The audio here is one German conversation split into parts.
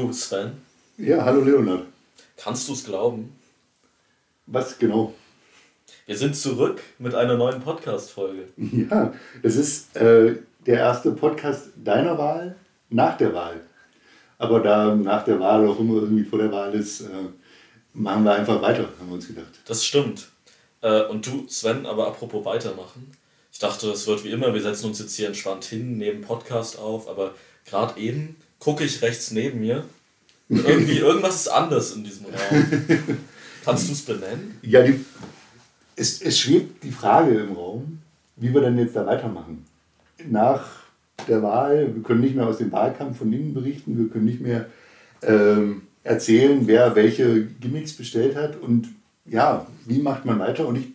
Du, Sven? Ja, hallo Leonard. Kannst du es glauben? Was genau? Wir sind zurück mit einer neuen Podcast-Folge. Ja, es ist äh, der erste Podcast deiner Wahl nach der Wahl. Aber da nach der Wahl auch immer irgendwie vor der Wahl ist, äh, machen wir einfach weiter, haben wir uns gedacht. Das stimmt. Äh, und du, Sven, aber apropos weitermachen. Ich dachte, es wird wie immer, wir setzen uns jetzt hier entspannt hin, nehmen Podcast auf, aber gerade eben gucke ich rechts neben mir. Irgendwie, irgendwas ist anders in diesem Raum. Kannst du es benennen? Ja, die, es, es schwebt die Frage im Raum, wie wir denn jetzt da weitermachen. Nach der Wahl, wir können nicht mehr aus dem Wahlkampf von innen berichten, wir können nicht mehr ähm, erzählen, wer welche Gimmicks bestellt hat und ja, wie macht man weiter? Und ich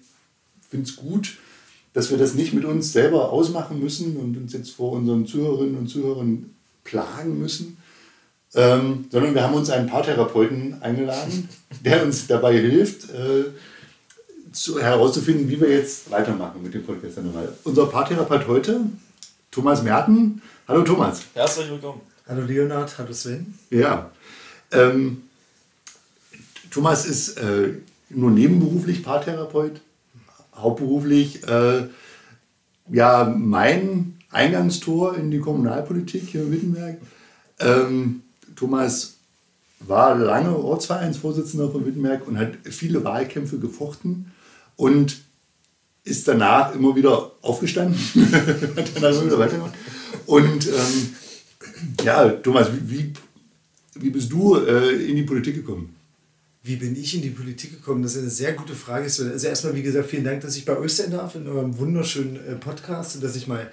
finde es gut, dass wir das nicht mit uns selber ausmachen müssen und uns jetzt vor unseren Zuhörerinnen und Zuhörern plagen müssen, ähm, sondern wir haben uns einen Paartherapeuten eingeladen, der uns dabei hilft, äh, zu, herauszufinden, wie wir jetzt weitermachen mit dem Podcast. Unser Paartherapeut heute, Thomas Merten. Hallo Thomas. Herzlich willkommen. Hallo Leonard, hallo Sven. Ja. Ähm, Thomas ist äh, nur nebenberuflich Paartherapeut, hauptberuflich äh, ja mein Eingangstor in die Kommunalpolitik hier in Wittenberg. Ähm, Thomas war lange Ortsvereinsvorsitzender von Wittenberg und hat viele Wahlkämpfe gefochten und ist danach immer wieder aufgestanden, hat danach immer wieder weitergemacht. Und ähm, ja, Thomas, wie, wie bist du äh, in die Politik gekommen? Wie bin ich in die Politik gekommen? Das ist eine sehr gute Frage. Also erstmal, wie gesagt, vielen Dank, dass ich bei euch sein darf in eurem wunderschönen äh, Podcast und dass ich mal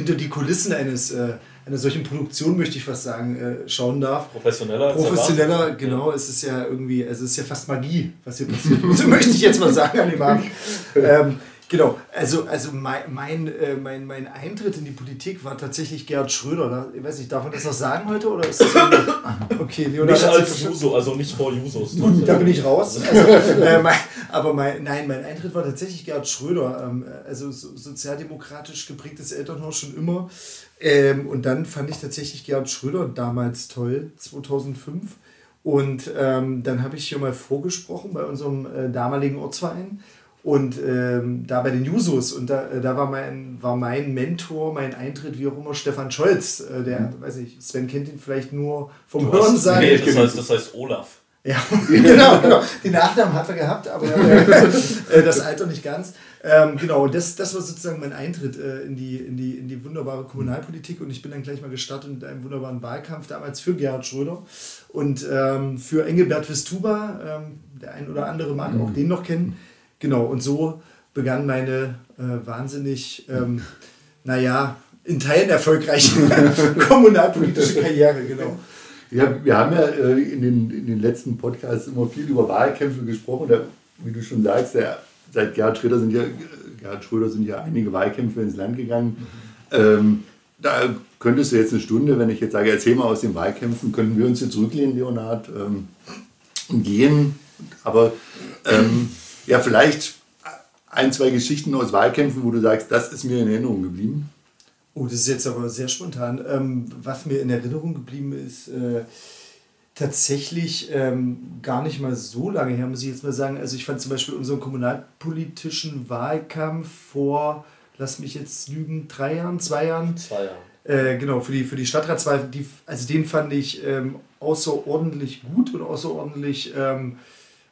hinter die Kulissen eines, äh, einer solchen Produktion, möchte ich fast sagen, äh, schauen darf. Professioneller. Professioneller, genau. Ja. Es ist ja irgendwie, also es ist ja fast Magie, was hier passiert. so möchte ich jetzt mal sagen an dem Abend. Ähm, Genau, also, also mein, mein, äh, mein, mein Eintritt in die Politik war tatsächlich Gerhard Schröder. Ich weiß nicht, darf man das noch sagen heute? Oder ist das okay, Leonard nicht als Juso, also nicht vor Jusos. Da bin ich raus. Also, äh, mein, aber mein, nein, mein Eintritt war tatsächlich Gerhard Schröder. Ähm, also so, sozialdemokratisch geprägtes Elternhaus schon immer. Ähm, und dann fand ich tatsächlich Gerhard Schröder damals toll, 2005. Und ähm, dann habe ich hier mal vorgesprochen bei unserem äh, damaligen Ortsverein. Und ähm, da bei den Jusos, und da, äh, da war, mein, war mein Mentor, mein Eintritt, wie auch immer, Stefan Scholz, äh, der, mhm. weiß ich, Sven kennt ihn vielleicht nur vom Hören sein. Nee, das heißt, das heißt Olaf. Ja, genau, genau. Den Nachnamen hat er gehabt, aber äh, äh, das Alter nicht ganz. Ähm, genau, das, das war sozusagen mein Eintritt äh, in, die, in, die, in die wunderbare Kommunalpolitik und ich bin dann gleich mal gestartet mit einem wunderbaren Wahlkampf, damals für Gerhard Schröder und ähm, für Engelbert Wistuba. Ähm, der ein oder andere mag mhm. auch den noch kennen. Genau, und so begann meine äh, wahnsinnig, ähm, naja, in Teilen erfolgreiche kommunalpolitische Karriere, genau. Ja, wir haben ja äh, in, den, in den letzten Podcasts immer viel über Wahlkämpfe gesprochen. Da, wie du schon sagst, der, seit Gerhard Schröder, sind ja, Gerhard Schröder sind ja einige Wahlkämpfe ins Land gegangen. Ähm, da könntest du jetzt eine Stunde, wenn ich jetzt sage, erzähl mal aus den Wahlkämpfen, könnten wir uns jetzt zurücklehnen, Leonhard, ähm, und gehen. Aber ähm, ja, vielleicht ein, zwei Geschichten aus Wahlkämpfen, wo du sagst, das ist mir in Erinnerung geblieben. Oh, das ist jetzt aber sehr spontan. Ähm, was mir in Erinnerung geblieben ist, äh, tatsächlich ähm, gar nicht mal so lange her, muss ich jetzt mal sagen. Also ich fand zum Beispiel unseren kommunalpolitischen Wahlkampf vor, lass mich jetzt lügen, drei Jahren, zwei Jahren. Zwei Jahre. Äh, genau, für die, für die Stadtratswahl, die, also den fand ich ähm, außerordentlich gut und außerordentlich ähm,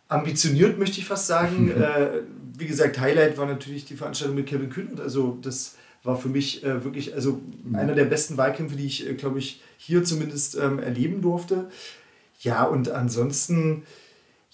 ambitioniert, möchte ich fast sagen. äh, wie gesagt, Highlight war natürlich die Veranstaltung mit Kevin Kühnert. Also das war für mich äh, wirklich also einer der besten Wahlkämpfe, die ich, äh, glaube ich, hier zumindest ähm, erleben durfte. Ja, und ansonsten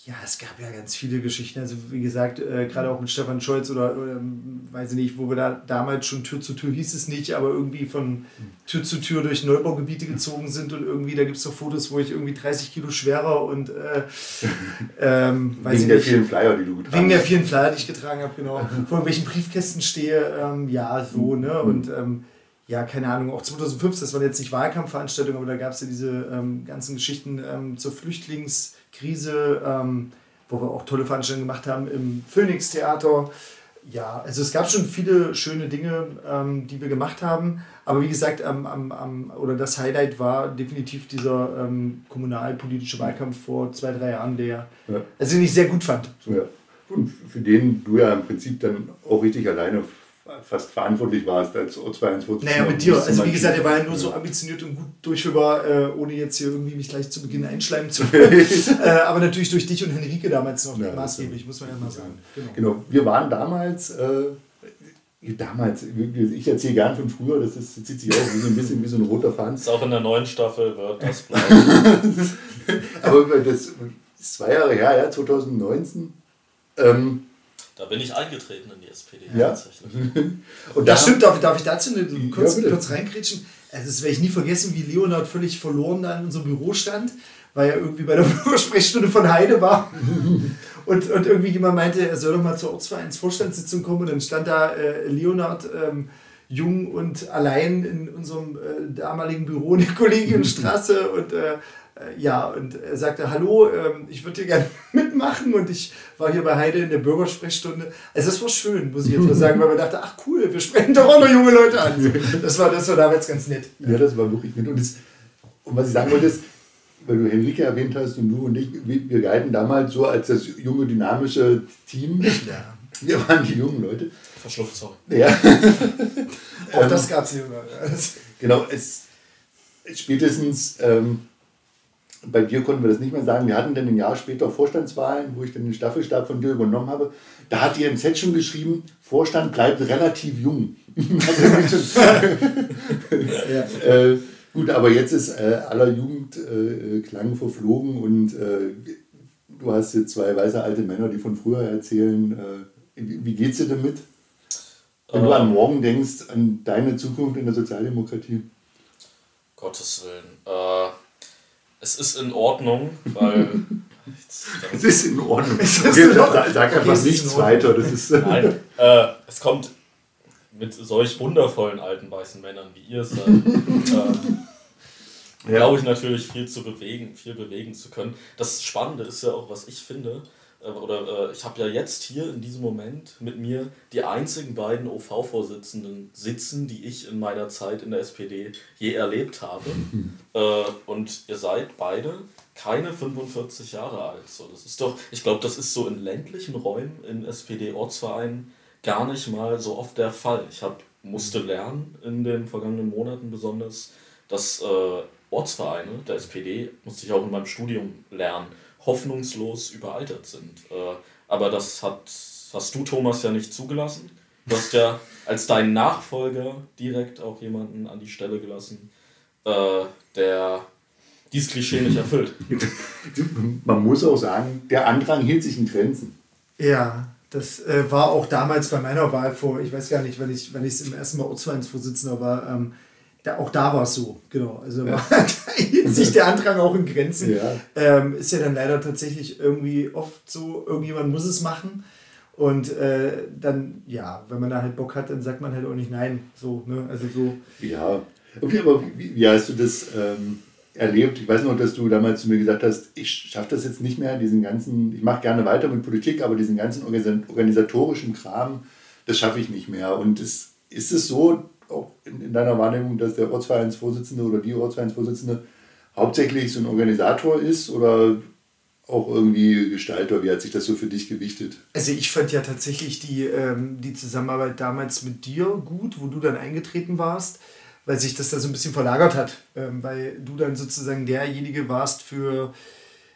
ja, es gab ja ganz viele Geschichten. Also wie gesagt, äh, gerade auch mit Stefan Scholz oder, ähm, weiß ich nicht, wo wir da damals schon Tür zu Tür hieß es nicht, aber irgendwie von Tür zu Tür durch Neubaugebiete gezogen sind und irgendwie, da gibt es so Fotos, wo ich irgendwie 30 Kilo schwerer und äh, ähm, weiß Wegen der nicht, vielen Flyer, die du getragen hast. Wegen der vielen Flyer, die ich getragen habe, genau. Vor irgendwelchen Briefkästen stehe, ähm, ja, so, ne? Und ähm, ja, keine Ahnung, auch 2005, das waren jetzt nicht Wahlkampfveranstaltungen, aber da gab es ja diese ähm, ganzen Geschichten ähm, zur Flüchtlingskrise, ähm, wo wir auch tolle Veranstaltungen gemacht haben im Phoenix Theater. Ja, also es gab schon viele schöne Dinge, ähm, die wir gemacht haben. Aber wie gesagt, am, am, am, oder das Highlight war definitiv dieser ähm, kommunalpolitische Wahlkampf vor zwei, drei Jahren, der ja. also den ich sehr gut fand. Ja. Und für den du ja im Prinzip dann auch richtig alleine fast verantwortlich warst als O214. Naja, mit dir. Also wie gesagt, er war ja nur so ambitioniert und gut durchführbar, äh, ohne jetzt hier irgendwie mich gleich zu Beginn einschleimen zu können. äh, aber natürlich durch dich und Henrike damals noch ja, maßgeblich, muss man ja mal sagen. Genau. genau. Wir waren damals, äh, damals, ich erzähle gern von früher, das, ist, das zieht sich auch wie so ein bisschen wie so ein roter Faden. Ist auch in der neuen Staffel wird das bleiben. aber das ist zwei Jahre her, ja, 2019. Ähm, da bin ich eingetreten in die SPD ja. tatsächlich. Und das stimmt, darf, darf ich dazu eine, kurz, ja, kurz reinkritschen? Also das werde ich nie vergessen, wie Leonard völlig verloren da in unserem Büro stand, weil er irgendwie bei der Bürgersprechstunde von Heide war. und, und irgendwie jemand meinte, er soll doch mal zur Ortsvereinsvorstandssitzung kommen und dann stand da äh, Leonard ähm, jung und allein in unserem äh, damaligen Büro in der Kollegienstraße und äh, äh, ja, und er sagte, hallo, ähm, ich würde hier gerne mitmachen und ich war hier bei Heide in der Bürgersprechstunde. Also das war schön, muss ich jetzt mal sagen, weil man dachte, ach cool, wir sprechen doch auch noch junge Leute an. Das war, das war damals ganz nett. Ja, das war wirklich nett. Und, das, und was ich sagen wollte ist, weil du Henrike erwähnt hast und du und ich, wir galten damals so als das junge, dynamische Team. Ja. Wir waren die jungen Leute. Verschluckt, sorry. Ja. auch das gab es hier. Genau, es spätestens... Ähm, bei dir konnten wir das nicht mehr sagen. Wir hatten dann ein Jahr später Vorstandswahlen, wo ich dann den Staffelstab von dir übernommen habe. Da hat ihr im Set schon geschrieben, Vorstand bleibt relativ jung. ja. äh, gut, aber jetzt ist äh, aller Jugendklang äh, verflogen und äh, du hast jetzt zwei weiße alte Männer, die von früher erzählen. Äh, wie, wie geht's dir damit? Wenn du an ähm. morgen denkst, an deine Zukunft in der Sozialdemokratie? Gottes Willen. Äh, es ist in Ordnung, weil. es ist in Ordnung. Es ist in Ordnung. Kann man nichts weiter. Das ist Nein, äh, es kommt mit solch wundervollen alten weißen Männern wie ihr seid. äh, ja. glaube ich natürlich viel zu bewegen, viel bewegen zu können. Das Spannende ist ja auch, was ich finde, äh, oder äh, ich habe ja jetzt hier in diesem Moment mit mir die einzigen beiden OV-Vorsitzenden sitzen, die ich in meiner Zeit in der SPD je erlebt habe. äh, und ihr seid beide keine 45 Jahre alt. So, das ist doch, ich glaube, das ist so in ländlichen Räumen in SPD-Ortsvereinen gar nicht mal so oft der Fall. Ich hab, musste lernen in den vergangenen Monaten besonders, dass äh, Ortsvereine der SPD, musste ich auch in meinem Studium lernen, hoffnungslos überaltert sind. Äh, aber das hat, hast du, Thomas, ja nicht zugelassen. Du hast ja als dein Nachfolger direkt auch jemanden an die Stelle gelassen, äh, der dieses Klischee nicht erfüllt. Man muss auch sagen, der Andrang hielt sich in Grenzen. Ja, das äh, war auch damals bei meiner Wahl vor, ich weiß gar nicht, wenn ich es im ersten Mal Ortsvereinsvorsitzender war, ähm, da, auch da war es so, genau. Also ja. da hielt sich der Antrag auch in Grenzen. Ja. Ähm, ist ja dann leider tatsächlich irgendwie oft so, irgendjemand muss es machen. Und äh, dann, ja, wenn man da halt Bock hat, dann sagt man halt auch nicht nein. So, ne? Also so. Ja. Okay, aber wie, wie hast du das ähm, erlebt? Ich weiß noch, dass du damals zu mir gesagt hast, ich schaffe das jetzt nicht mehr, diesen ganzen, ich mache gerne weiter mit Politik, aber diesen ganzen organisatorischen Kram, das schaffe ich nicht mehr. Und ist, ist es so, auch in, in deiner Wahrnehmung, dass der Ortsvereinsvorsitzende oder die Ortsvereinsvorsitzende hauptsächlich so ein Organisator ist oder auch irgendwie Gestalter? Wie hat sich das so für dich gewichtet? Also ich fand ja tatsächlich die, ähm, die Zusammenarbeit damals mit dir gut, wo du dann eingetreten warst, weil sich das da so ein bisschen verlagert hat, ähm, weil du dann sozusagen derjenige warst für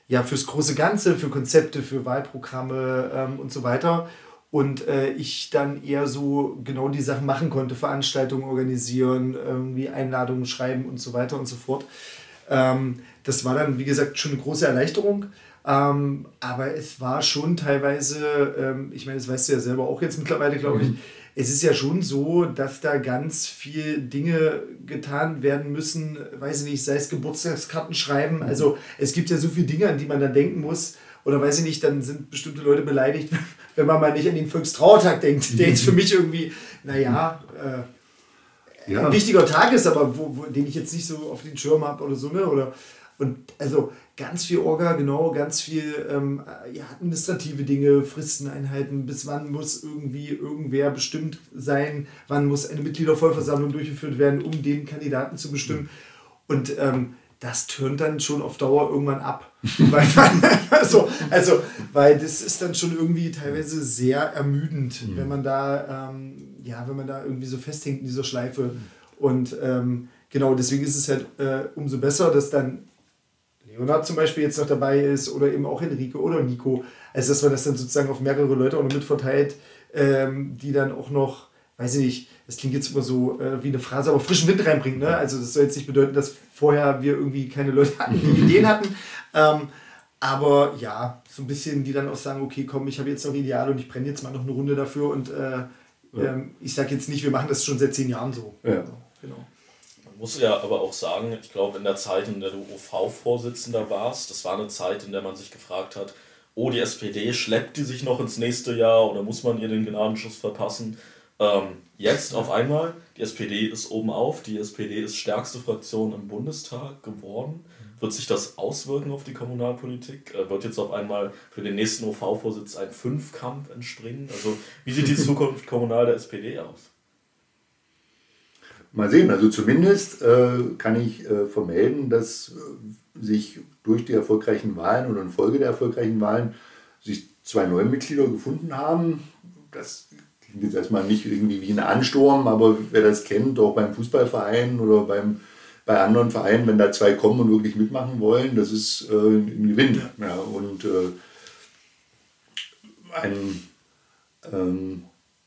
ja, fürs große Ganze, für Konzepte, für Wahlprogramme ähm, und so weiter und äh, ich dann eher so genau die Sachen machen konnte, Veranstaltungen organisieren, irgendwie Einladungen schreiben und so weiter und so fort. Ähm, das war dann, wie gesagt, schon eine große Erleichterung. Ähm, aber es war schon teilweise, ähm, ich meine, das weißt du ja selber auch jetzt mittlerweile, glaube ich, mhm. es ist ja schon so, dass da ganz viel Dinge getan werden müssen, weiß ich nicht, sei es Geburtstagskarten schreiben. Mhm. Also es gibt ja so viele Dinge, an die man dann denken muss. Oder weiß ich nicht, dann sind bestimmte Leute beleidigt, wenn man mal nicht an den Volkstrauertag denkt, der jetzt für mich irgendwie, naja, äh, ja. ein wichtiger Tag ist, aber wo, wo, den ich jetzt nicht so auf den Schirm habe oder so. Ne? Oder, und also ganz viel Orga, genau, ganz viel ähm, ja, administrative Dinge, Fristeneinheiten, bis wann muss irgendwie irgendwer bestimmt sein, wann muss eine Mitgliedervollversammlung durchgeführt werden, um den Kandidaten zu bestimmen. Und ähm, das tönt dann schon auf Dauer irgendwann ab. weil, also, also, weil das ist dann schon irgendwie teilweise sehr ermüdend, mhm. wenn man da, ähm, ja, wenn man da irgendwie so festhängt in dieser Schleife. Und ähm, genau, deswegen ist es halt äh, umso besser, dass dann Leonard zum Beispiel jetzt noch dabei ist oder eben auch Enrico oder Nico. Also dass man das dann sozusagen auf mehrere Leute auch noch mitverteilt, ähm, die dann auch noch, weiß ich nicht, das klingt jetzt immer so äh, wie eine Phrase, aber frischen Wind reinbringt. Ne? Also das soll jetzt nicht bedeuten, dass vorher wir irgendwie keine Leute hatten, die Ideen hatten. Ähm, aber ja, so ein bisschen, die dann auch sagen, okay, komm, ich habe jetzt noch Ideale und ich brenne jetzt mal noch eine Runde dafür und äh, ja. ähm, ich sage jetzt nicht, wir machen das schon seit zehn Jahren so. Ja. Also, genau. Man muss ja aber auch sagen, ich glaube, in der Zeit, in der du OV-Vorsitzender warst, das war eine Zeit, in der man sich gefragt hat, oh, die SPD, schleppt die sich noch ins nächste Jahr oder muss man ihr den Gnadenschuss verpassen? Ähm, jetzt auf einmal, die SPD ist oben auf, die SPD ist stärkste Fraktion im Bundestag geworden. Wird sich das auswirken auf die Kommunalpolitik? Äh, wird jetzt auf einmal für den nächsten OV-Vorsitz ein Fünfkampf entspringen? Also wie sieht die Zukunft kommunal der SPD aus? Mal sehen, also zumindest äh, kann ich äh, vermelden, dass äh, sich durch die erfolgreichen Wahlen oder in Folge der erfolgreichen Wahlen sich zwei neue Mitglieder gefunden haben. Das klingt jetzt erstmal nicht irgendwie wie ein Ansturm, aber wer das kennt, auch beim Fußballverein oder beim, bei anderen Vereinen, wenn da zwei kommen und wirklich mitmachen wollen, das ist äh, ein Gewinn. Ja, und äh, ein, ähm,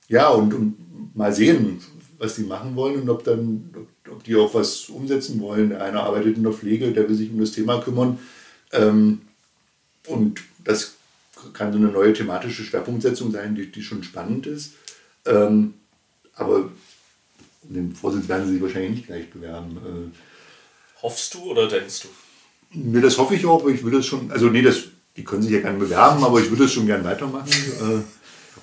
ja, und, und mal sehen, was die machen wollen und ob, dann, ob die auch was umsetzen wollen. Der eine arbeitet in der Pflege, der will sich um das Thema kümmern. Ähm, und das kann so eine neue thematische Schwerpunktsetzung sein, die, die schon spannend ist. Ähm, aber um den Vorsitz werden sie sich wahrscheinlich nicht gleich bewerben. Äh, Hoffst du oder denkst du? Nee, das hoffe ich auch, aber ich würde es schon, also nee, das, die können sich ja gerne bewerben, aber ich würde es schon gerne weitermachen. Äh,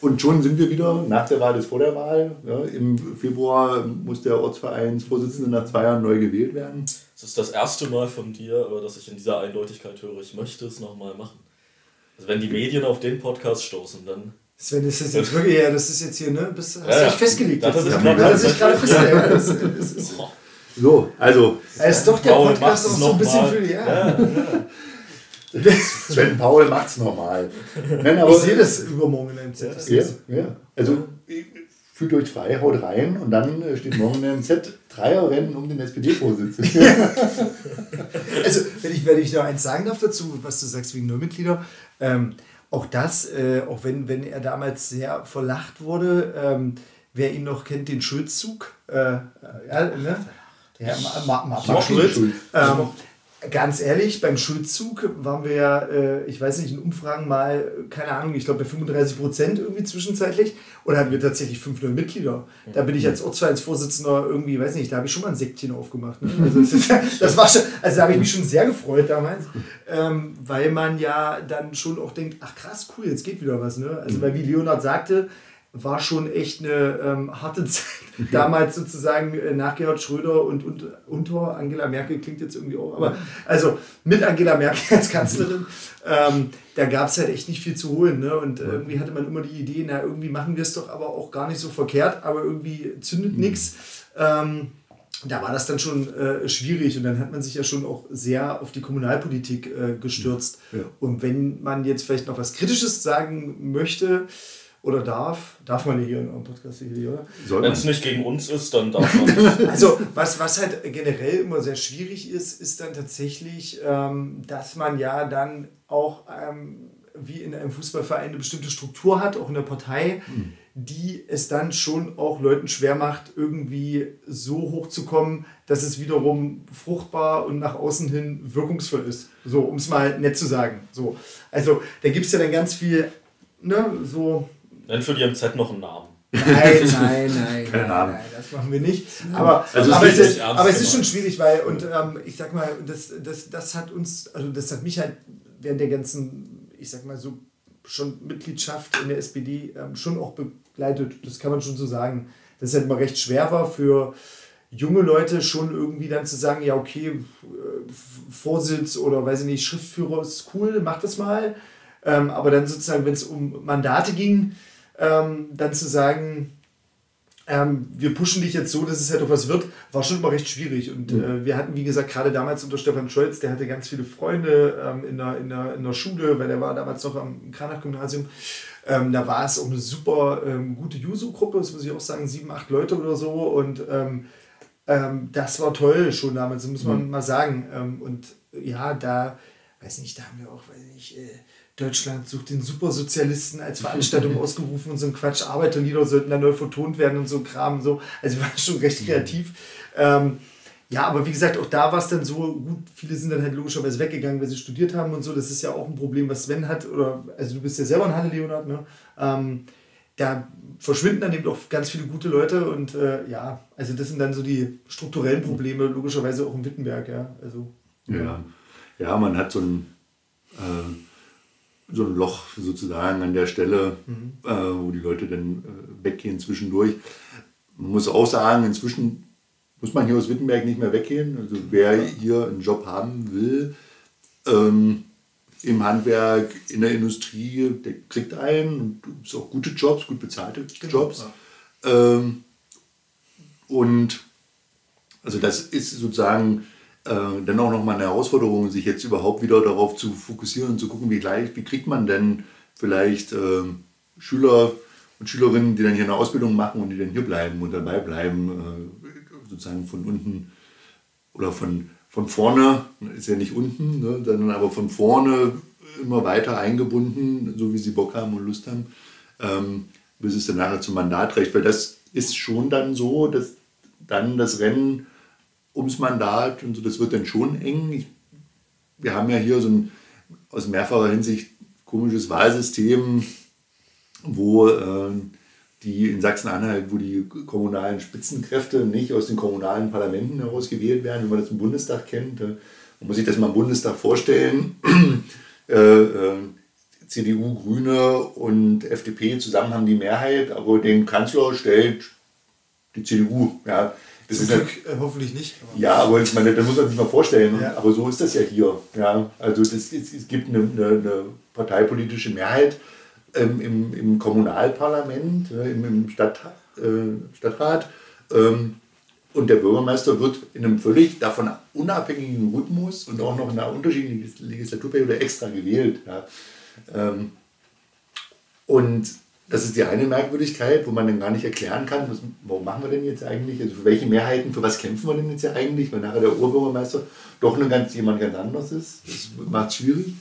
und schon sind wir wieder, nach der Wahl ist vor der Wahl. Ja, Im Februar muss der Ortsvereinsvorsitzende nach zwei Jahren neu gewählt werden. Es ist das erste Mal von dir, dass ich in dieser Eindeutigkeit höre, ich möchte es nochmal machen. Also wenn die Medien auf den Podcast stoßen, dann Sven, das ist jetzt wirklich, ja, das ist jetzt hier, ne? Bist, hast ja, du dich festgelegt? Das, das, ja, das ist gerade festgelegt. Das, das so, also. Er ist doch der Podcast auch so ein bisschen für, ja. ja, ja. Sven Paul macht's normal. Nein, aber, ich sehe das übermorgen in der MZ. Ja, ja. Also fühlt euch frei, haut rein und dann äh, steht morgen in der MZ Dreierrennen um den SPD-Vorsitz. also, wenn ich, wenn ich noch eins sagen darf dazu, was du sagst wegen Neumitglieder, ähm, auch das, äh, auch wenn, wenn er damals sehr verlacht wurde, ähm, wer ihn noch kennt, den Schulzzug, äh, ja, ne? Ja, Martin Schulz. Ähm, Ganz ehrlich, beim Schuldzug waren wir ja, äh, ich weiß nicht, in Umfragen mal, keine Ahnung, ich glaube bei 35 Prozent irgendwie zwischenzeitlich. Oder hatten wir tatsächlich fünf neue Mitglieder. Da bin ich als Ortsvereinsvorsitzender irgendwie, weiß nicht, da habe ich schon mal ein Säckchen aufgemacht. Ne? Also, das, war schon, also da habe ich mich schon sehr gefreut damals, ähm, weil man ja dann schon auch denkt, ach krass, cool, jetzt geht wieder was. Ne? Also, weil wie Leonard sagte, war schon echt eine ähm, harte Zeit. Damals sozusagen äh, nach Gerhard Schröder und, und unter Angela Merkel klingt jetzt irgendwie auch, aber also mit Angela Merkel als Kanzlerin, ähm, da gab es halt echt nicht viel zu holen. Ne? Und irgendwie hatte man immer die Idee, na, irgendwie machen wir es doch aber auch gar nicht so verkehrt, aber irgendwie zündet mhm. nichts. Ähm, da war das dann schon äh, schwierig und dann hat man sich ja schon auch sehr auf die Kommunalpolitik äh, gestürzt. Ja. Und wenn man jetzt vielleicht noch was Kritisches sagen möchte, oder darf. Darf man hier in einem Podcast hier, oder? Wenn es nicht gegen uns ist, dann darf man nicht. also, was, was halt generell immer sehr schwierig ist, ist dann tatsächlich, ähm, dass man ja dann auch ähm, wie in einem Fußballverein eine bestimmte Struktur hat, auch in der Partei, mhm. die es dann schon auch Leuten schwer macht, irgendwie so hoch zu kommen, dass es wiederum fruchtbar und nach außen hin wirkungsvoll ist. So, um es mal nett zu sagen. So. Also, da gibt es ja dann ganz viel, ne, so Nenn für die MZ noch einen Namen. Nein, nein, nein, nein, nein, das machen wir nicht. Aber, also aber, es, ist, aber es ist schon schwierig, weil, und ähm, ich sag mal, das, das, das hat uns, also das hat mich halt während der ganzen, ich sag mal so, schon Mitgliedschaft in der SPD ähm, schon auch begleitet. Das kann man schon so sagen. Dass es halt immer recht schwer war für junge Leute schon irgendwie dann zu sagen, ja, okay, äh, Vorsitz oder weiß ich nicht, Schriftführer ist cool, mach das mal. Ähm, aber dann sozusagen, wenn es um Mandate ging, ähm, dann zu sagen, ähm, wir pushen dich jetzt so, dass es halt auch was wird, war schon immer recht schwierig. Und mhm. äh, wir hatten, wie gesagt, gerade damals unter Stefan Scholz, der hatte ganz viele Freunde ähm, in, der, in, der, in der Schule, weil der war damals noch am Kranach-Gymnasium. Ähm, da war es auch eine super ähm, gute Juso-Gruppe, das muss ich auch sagen, sieben, acht Leute oder so. Und ähm, ähm, das war toll schon damals, muss man mhm. mal sagen. und ja, da, weiß nicht, da haben wir auch, weiß nicht, äh, Deutschland sucht den Supersozialisten als Veranstaltung ausgerufen und so ein Quatsch. Arbeiterlieder sollten dann neu vertont werden und so Kram. So. Also war schon recht kreativ. Ähm, ja, aber wie gesagt, auch da war es dann so, gut, viele sind dann halt logischerweise weggegangen, weil sie studiert haben und so. Das ist ja auch ein Problem, was Sven hat. Oder, also du bist ja selber ein Hanne Leonard, ne? Ähm, da verschwinden dann eben auch ganz viele gute Leute und äh, ja, also das sind dann so die strukturellen Probleme, logischerweise auch im Wittenberg, ja. Also, ja. ja, man hat so ein äh so ein Loch sozusagen an der Stelle, mhm. äh, wo die Leute dann äh, weggehen zwischendurch. Man muss auch sagen, inzwischen muss man hier aus Wittenberg nicht mehr weggehen. Also wer hier einen Job haben will, ähm, im Handwerk, in der Industrie, der kriegt einen. Und es auch gute Jobs, gut bezahlte genau, Jobs. Ähm, und also das ist sozusagen äh, dennoch nochmal eine Herausforderung, sich jetzt überhaupt wieder darauf zu fokussieren und zu gucken, wie, gleich, wie kriegt man denn vielleicht äh, Schüler und Schülerinnen, die dann hier eine Ausbildung machen und die dann hier bleiben und dabei bleiben, äh, sozusagen von unten oder von, von vorne, ist ja nicht unten, ne, sondern aber von vorne immer weiter eingebunden, so wie sie Bock haben und Lust haben, ähm, bis es dann nachher zum Mandat reicht. Weil das ist schon dann so, dass dann das Rennen ums Mandat und so, das wird dann schon eng. Ich, wir haben ja hier so ein aus mehrfacher Hinsicht komisches Wahlsystem, wo äh, die in Sachsen-Anhalt, wo die kommunalen Spitzenkräfte nicht aus den kommunalen Parlamenten heraus gewählt werden, wie man das im Bundestag kennt. Man muss sich das mal im Bundestag vorstellen. äh, äh, CDU, Grüne und FDP zusammen haben die Mehrheit, aber den Kanzler stellt die CDU. Ja. Das ist Glück, halt, hoffentlich nicht. Aber ja, aber ich meine, da muss man sich mal vorstellen. Ja. Aber so ist das ja hier. Ja, also das, es, es gibt eine, eine, eine parteipolitische Mehrheit ähm, im, im Kommunalparlament, äh, im, im Stadt, äh, Stadtrat. Ähm, und der Bürgermeister wird in einem völlig davon unabhängigen Rhythmus und auch noch in einer unterschiedlichen Legislaturperiode extra gewählt. Ja. Ähm, und das ist die eine Merkwürdigkeit, wo man dann gar nicht erklären kann, was, warum machen wir denn jetzt eigentlich, also für welche Mehrheiten, für was kämpfen wir denn jetzt ja eigentlich, weil nachher der Oberbürgermeister doch eine ganz, jemand ganz anders ist. Das macht es schwierig.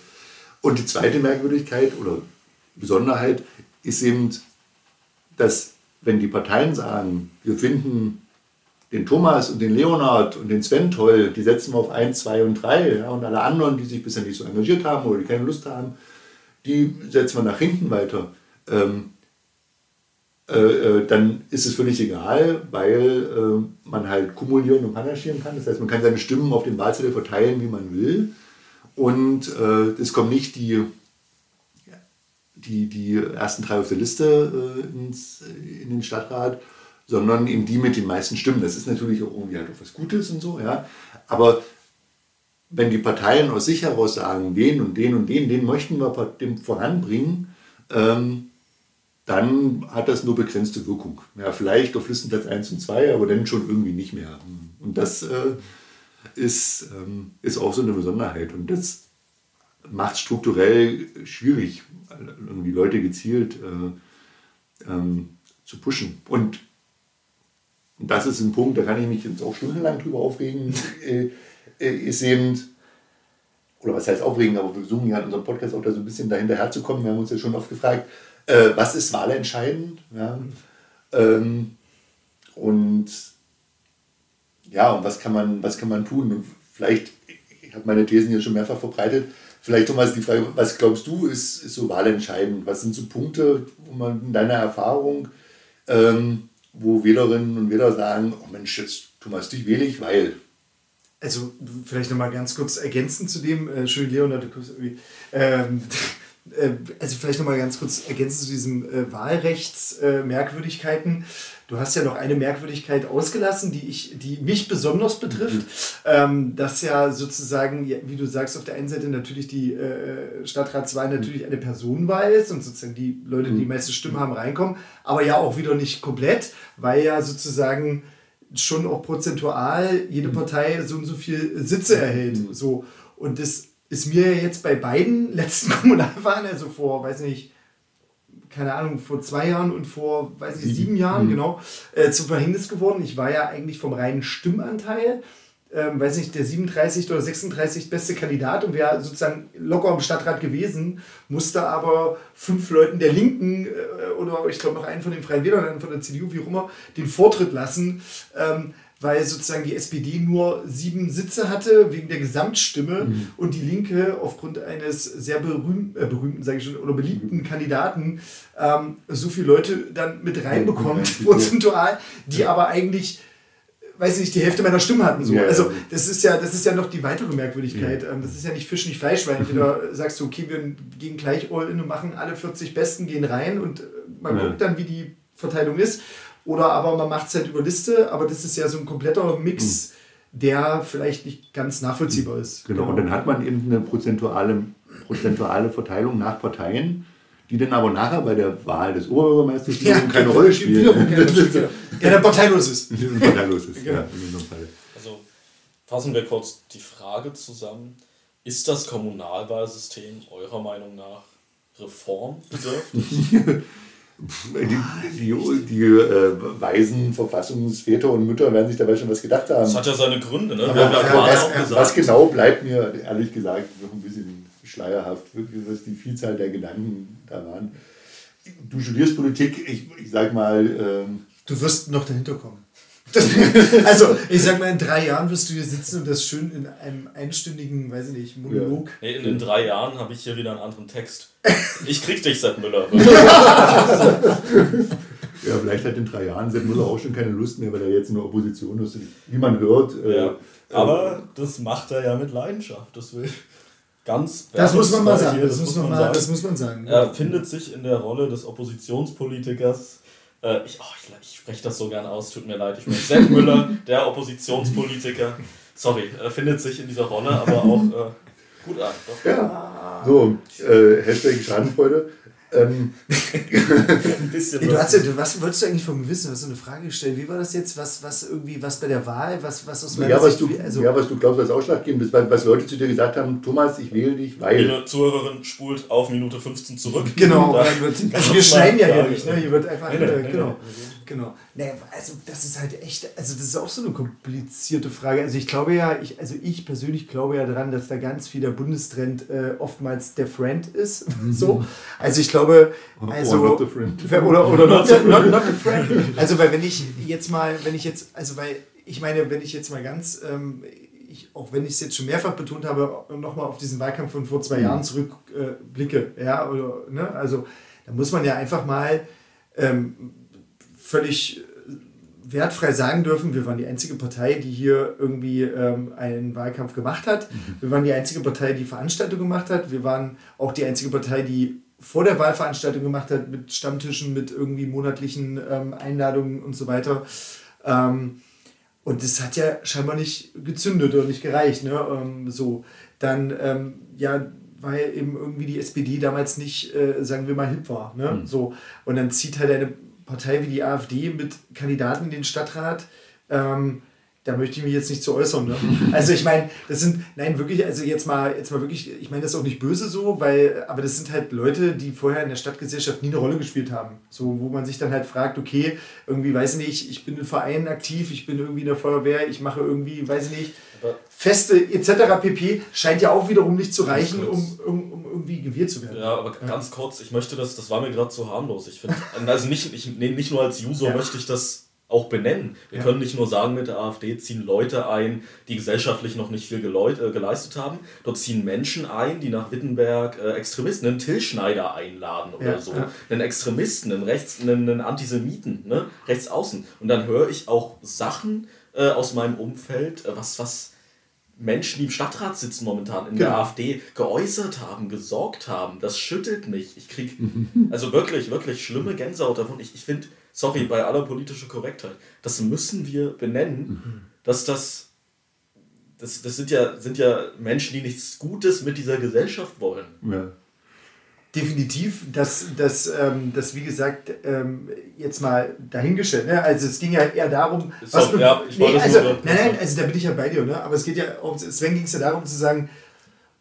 Und die zweite Merkwürdigkeit oder Besonderheit ist eben, dass wenn die Parteien sagen, wir finden den Thomas und den Leonard und den Sven toll, die setzen wir auf 1, 2 und 3 ja, und alle anderen, die sich bisher nicht so engagiert haben oder die keine Lust haben, die setzen wir nach hinten weiter. Ähm, äh, äh, dann ist es völlig egal, weil äh, man halt kumulieren und panaschieren kann. Das heißt, man kann seine Stimmen auf dem Wahlzettel verteilen, wie man will. Und äh, es kommen nicht die, die, die ersten drei auf der Liste ins, in den Stadtrat, sondern eben die mit den meisten Stimmen. Das ist natürlich auch irgendwie halt auch was Gutes und so, ja. Aber wenn die Parteien aus sich heraus sagen, den und den und den, den möchten wir voranbringen, ähm, dann hat das nur begrenzte Wirkung. Ja, vielleicht auf Listenplatz 1 und 2, aber dann schon irgendwie nicht mehr. Und das äh, ist, ähm, ist auch so eine Besonderheit. Und das macht es strukturell schwierig, irgendwie Leute gezielt äh, ähm, zu pushen. Und das ist ein Punkt, da kann ich mich jetzt auch stundenlang drüber aufregen, äh, äh, ist eben, oder was heißt aufregen, aber wir versuchen ja in unserem Podcast auch da so ein bisschen dahinter herzukommen. Wir haben uns ja schon oft gefragt, äh, was ist wahlentscheidend? Ja? Ähm, und ja, und was kann man, was kann man tun? Und vielleicht, ich habe meine Thesen hier schon mehrfach verbreitet, vielleicht Thomas die Frage, was glaubst du, ist, ist so wahlentscheidend? Was sind so Punkte, wo man in deiner Erfahrung, ähm, wo Wählerinnen und Wähler sagen, oh Mensch, jetzt Thomas, dich wähle ich, weil. Also vielleicht nochmal ganz kurz ergänzend zu dem, äh, schön Leonard, ähm, äh, also vielleicht nochmal ganz kurz ergänzend zu diesen äh, Wahlrechtsmerkwürdigkeiten. Äh, du hast ja noch eine Merkwürdigkeit ausgelassen, die, ich, die mich besonders betrifft. Mhm. Ähm, dass ja sozusagen, wie du sagst, auf der einen Seite natürlich die äh, Stadtratswahl natürlich eine Personenwahl ist und sozusagen die Leute, die die mhm. meiste Stimmen haben, reinkommen, aber ja auch wieder nicht komplett, weil ja sozusagen schon auch prozentual jede mhm. Partei so und so viel Sitze erhält. So. Und das ist mir jetzt bei beiden letzten Kommunalwahlen, also vor, weiß nicht, keine Ahnung, vor zwei Jahren und vor, weiß ich, sieben Jahren, mhm. genau, äh, zum Verhängnis geworden. Ich war ja eigentlich vom reinen Stimmanteil, ähm, weiß nicht, der 37 oder 36 beste Kandidat und wäre sozusagen locker im Stadtrat gewesen, musste aber fünf Leuten der Linken äh, oder ich glaube noch einen von den Freien Wählern, einen von der CDU, wie auch immer, den Vortritt lassen. Ähm, weil sozusagen die SPD nur sieben Sitze hatte wegen der Gesamtstimme mhm. und die Linke aufgrund eines sehr berühmt, äh, berühmten, sage ich schon, oder beliebten Kandidaten ähm, so viele Leute dann mit reinbekommt, prozentual, die ja. aber eigentlich weiß ich nicht, die Hälfte meiner Stimme hatten. So. Ja, also das ist ja, das ist ja noch die weitere Merkwürdigkeit. Ja. Ähm, das ist ja nicht Fisch, nicht Fleisch, weil entweder sagst du, okay, wir gehen gleich all in und machen alle 40 Besten, gehen rein und äh, man guckt dann, wie die Verteilung ist. Oder aber man macht es halt über Liste, aber das ist ja so ein kompletter Mix, mhm. der vielleicht nicht ganz nachvollziehbar ist. Genau, genau. und dann hat man eben eine prozentuale, prozentuale Verteilung nach Parteien, die dann aber nachher bei der Wahl des Oberbürgermeisters ja, keine Rolle spielen. Ja, der parteilos ist. parteilos ist, genau. ja, in diesem Fall. Also fassen wir kurz die Frage zusammen. Ist das Kommunalwahlsystem eurer Meinung nach reformbedürftig? Die, die, die äh, weisen Verfassungsväter und Mütter werden sich dabei schon was gedacht haben. Das hat ja seine Gründe, ne? Aber, ja, was, was, genau bleibt mir ehrlich gesagt noch ein bisschen schleierhaft, was die Vielzahl der Gedanken da waren. Du studierst Politik, ich, ich sag mal. Ähm, du wirst noch dahinter kommen. also, ich sag mal, in drei Jahren wirst du hier sitzen und das schön in einem einstündigen, weiß ich nicht, Monolog. Ja. in, in drei Jahren habe ich hier wieder einen anderen Text. Ich krieg dich, Sepp Müller. ja, vielleicht hat in drei Jahren Sepp Müller auch schon keine Lust mehr, weil er jetzt in der Opposition ist. Wie man hört. Äh, ja. Aber äh, das macht er ja mit Leidenschaft. Das will ganz. Das muss man mal sagen. Das, das, muss man mal, sagen. das muss man sagen. Er findet sich in der Rolle des Oppositionspolitikers äh, ich, oh, ich, ich spreche das so gern aus, tut mir leid. Ich bin Sepp Müller, der Oppositionspolitiker. Sorry, äh, findet sich in dieser Rolle, aber auch äh, gut an. Doch. Ja. So, äh, Hashtag Schadenfreude. Ähm. ein bisschen du hast ja, du, was wolltest du eigentlich von mir wissen? Du hast eine Frage gestellt. Wie war das jetzt? Was, was irgendwie, was bei der Wahl, was, was aus meiner ja, was Sicht, du, also ja, was du glaubst, was ausschlaggebend ist, was Leute zu dir gesagt haben, Thomas, ich wähle dich, weil. Eine Zuhörerin spult auf Minute 15 zurück. Genau, wird, also wir schneiden ja hier nicht, ne? Hier wird einfach, nee, nee, genau. Nee, Genau. Nee, also das ist halt echt, also das ist auch so eine komplizierte Frage. Also ich glaube ja, ich, also ich persönlich glaube ja daran, dass da ganz viel der Bundestrend äh, oftmals der Friend ist. Mhm. so. Also ich glaube, also. Or not the friend. Oder, oder not, the, not, not the friend. Also weil wenn ich jetzt mal, wenn ich jetzt, also weil, ich meine, wenn ich jetzt mal ganz, ähm, ich, auch wenn ich es jetzt schon mehrfach betont habe, nochmal auf diesen Wahlkampf von vor zwei mhm. Jahren zurückblicke, äh, ja, oder, ne, also da muss man ja einfach mal ähm, völlig wertfrei sagen dürfen, wir waren die einzige Partei, die hier irgendwie ähm, einen Wahlkampf gemacht hat. Mhm. Wir waren die einzige Partei, die Veranstaltungen gemacht hat. Wir waren auch die einzige Partei, die vor der Wahlveranstaltung gemacht hat mit Stammtischen, mit irgendwie monatlichen ähm, Einladungen und so weiter. Ähm, und das hat ja scheinbar nicht gezündet oder nicht gereicht. Ne? Ähm, so, dann, ähm, ja, weil eben irgendwie die SPD damals nicht, äh, sagen wir mal, hip war. Ne? Mhm. So, und dann zieht halt eine Partei wie die AfD mit Kandidaten in den Stadtrat, ähm, da möchte ich mich jetzt nicht zu äußern. Ne? Also ich meine, das sind, nein, wirklich, also jetzt mal, jetzt mal wirklich, ich meine das ist auch nicht böse so, weil, aber das sind halt Leute, die vorher in der Stadtgesellschaft nie eine Rolle gespielt haben. So, wo man sich dann halt fragt, okay, irgendwie, weiß ich nicht, ich bin in Vereinen aktiv, ich bin irgendwie in der Feuerwehr, ich mache irgendwie, weiß ich nicht, Feste etc. pp. scheint ja auch wiederum nicht zu reichen, um, um, um irgendwie gewählt zu werden. Ja, aber ja. ganz kurz, ich möchte das, das war mir gerade zu harmlos. Ich finde, also nicht, ich, nicht nur als User ja. möchte ich das auch benennen. Wir ja. können nicht nur sagen, mit der AfD ziehen Leute ein, die gesellschaftlich noch nicht viel geleut, äh, geleistet haben. Dort ziehen Menschen ein, die nach Wittenberg äh, Extremisten, einen Till einladen oder ja, so. Ja. Einen Extremisten, einen, Rechts-, einen, einen Antisemiten, ne? rechts außen. Und dann höre ich auch Sachen äh, aus meinem Umfeld, äh, was, was Menschen, die im Stadtrat sitzen momentan in Genau. der AfD, geäußert haben, gesorgt haben, das schüttelt mich. Ich krieg also wirklich, wirklich schlimme Gänsehaut davon. Ich, ich finde, sorry, bei aller politischer Korrektheit, das müssen wir benennen, dass das, das, das sind, ja, sind ja Menschen, die nichts Gutes mit dieser Gesellschaft wollen. Ja. Definitiv, dass das, ähm, das wie gesagt, ähm, jetzt mal dahingestellt. Ne? Also es ging ja eher darum, So, was ja, ich wollte nee, also, nein, nein, also da bin ich ja bei dir, ne? aber es geht ja auch, Sven ging es ja darum zu sagen,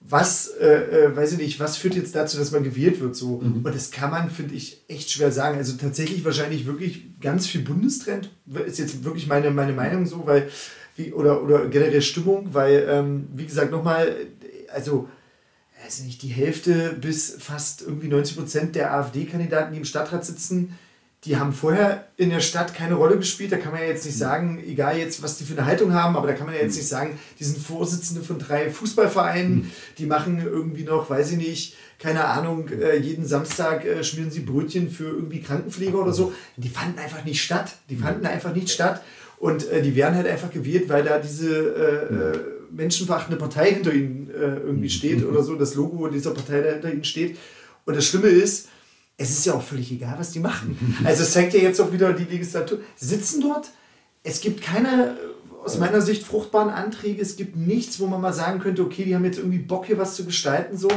was, äh, äh, weiß ich nicht, was führt jetzt dazu, dass man gewählt wird so. Und das kann man, finde ich, echt schwer sagen. Also tatsächlich wahrscheinlich wirklich ganz viel Bundestrend, ist jetzt wirklich meine, meine Meinung so, weil, wie, oder, oder generell Stimmung, weil, ähm, wie gesagt, nochmal, also weiß nicht, die Hälfte bis fast irgendwie 90 Prozent der AfD-Kandidaten, die im Stadtrat sitzen, die haben vorher in der Stadt keine Rolle gespielt. Da kann man ja jetzt nicht sagen, egal jetzt, was die für eine Haltung haben, aber da kann man ja jetzt nicht sagen, die sind Vorsitzende von drei Fußballvereinen, die machen irgendwie noch, weiß ich nicht, keine Ahnung, äh, jeden Samstag äh, schmieren sie Brötchen für irgendwie Krankenpfleger oder so. Die fanden einfach nicht statt. Die fanden einfach nicht statt. Und äh, die werden halt einfach gewählt, weil da diese äh, menschenverachtende Partei hinter ihnen äh, irgendwie steht oder so, das Logo dieser Partei da hinter ihnen steht. Und das Schlimme ist, es ist ja auch völlig egal, was die machen. Also es zeigt ja jetzt auch wieder die Legislatur. Sitzen dort, es gibt keine, äh, aus meiner Sicht, fruchtbaren Anträge, es gibt nichts, wo man mal sagen könnte, okay, die haben jetzt irgendwie Bock hier was zu gestalten, so.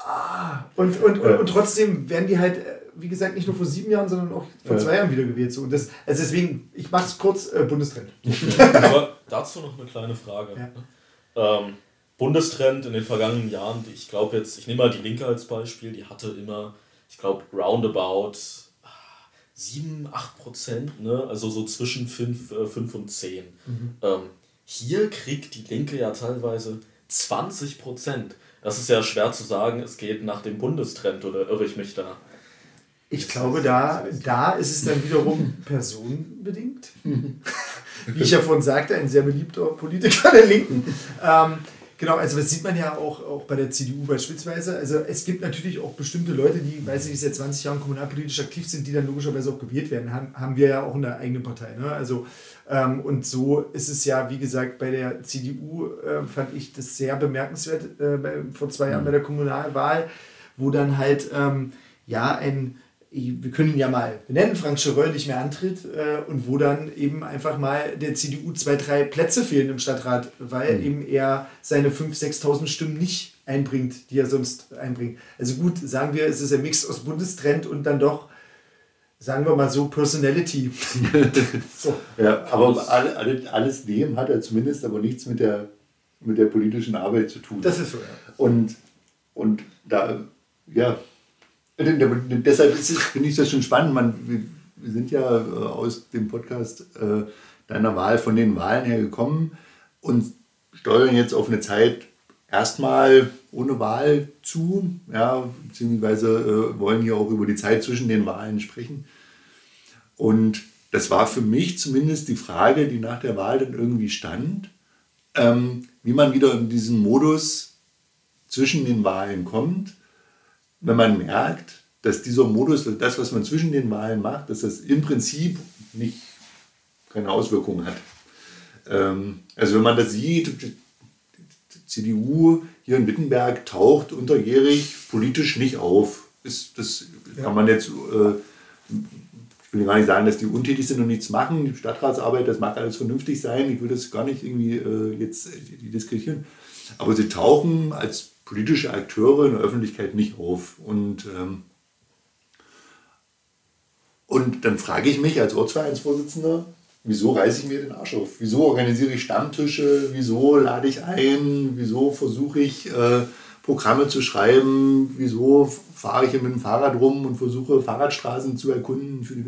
Ah, und, und, und, und trotzdem werden die halt, äh, wie gesagt, nicht nur vor sieben Jahren, sondern auch vor Ja. zwei Jahren wieder gewählt. So. Und das, also deswegen, ich mache es kurz, äh, Bundestrend. Aber dazu noch eine kleine Frage. Ja. Ähm, Bundestrend in den vergangenen Jahren, ich glaube jetzt, ich nehme mal die Linke als Beispiel, die hatte immer, ich glaube, roundabout ah, 7, 8 Prozent, ne? also so zwischen 5, äh, 5 und 10. Ähm, hier kriegt die Linke ja teilweise 20 Prozent. Das ist ja schwer zu sagen, es geht nach dem Bundestrend oder irre ich mich da? Ich glaube, da, da ist es dann wiederum personenbedingt. Wie ich ja vorhin sagte, ein sehr beliebter Politiker der Linken. Ähm, genau, also das sieht man ja auch, auch bei der CDU beispielsweise. Also es gibt natürlich auch bestimmte Leute, die, weiß ich nicht, seit 20 Jahren kommunalpolitisch aktiv sind, die dann logischerweise auch gewählt werden. Haben, haben wir ja auch in der eigenen Partei. Ne? Also, ähm, und so ist es ja, wie gesagt, bei der CDU äh, fand ich das sehr bemerkenswert äh, bei, vor zwei Jahren bei der Kommunalwahl, wo dann halt ähm, ja ein wir können ihn ja mal benennen, Frank Cheröll nicht mehr antritt äh, und wo dann eben einfach mal der CDU zwei, drei Plätze fehlen im Stadtrat, weil eben er seine 5.000, 6.000 Stimmen nicht einbringt, die er sonst einbringt. Also gut, sagen wir, es ist ein Mix aus Bundestrend und dann doch, sagen wir mal so, Personality. so. Ja, aber alle, alle, alles dem hat er zumindest aber nichts mit der, mit der politischen Arbeit zu tun. Das ist so, ja. Und, und da, ja, deshalb finde ich das schon spannend. Man, wir, wir sind ja äh, aus dem Podcast äh, deiner Wahl von den Wahlen her gekommen und steuern jetzt auf eine Zeit erstmal ohne Wahl zu, ja, beziehungsweise äh, wollen hier auch über die Zeit zwischen den Wahlen sprechen. Und das war für mich zumindest die Frage, die nach der Wahl dann irgendwie stand, ähm, wie man wieder in diesen Modus zwischen den Wahlen kommt, wenn man merkt, dass dieser Modus, das, was man zwischen den Wahlen macht, dass das im Prinzip nicht keine Auswirkungen hat. Ähm, also wenn man das sieht, die CDU hier in Wittenberg taucht unterjährig politisch nicht auf. Ist, das kann man jetzt, äh, ich will gar nicht sagen, dass die untätig sind und nichts machen. Die Stadtratsarbeit, das mag alles vernünftig sein. Ich will das gar nicht irgendwie äh, jetzt diskutieren. Aber sie tauchen als politische Akteure in der Öffentlichkeit nicht auf. Und, ähm, und dann frage ich mich als Ortsvereinsvorsitzender, wieso reiße ich mir den Arsch auf? Wieso organisiere ich Stammtische? Wieso lade ich ein? Wieso versuche ich äh, Programme zu schreiben? Wieso fahre ich mit dem Fahrrad rum und versuche Fahrradstraßen zu erkunden? Für die,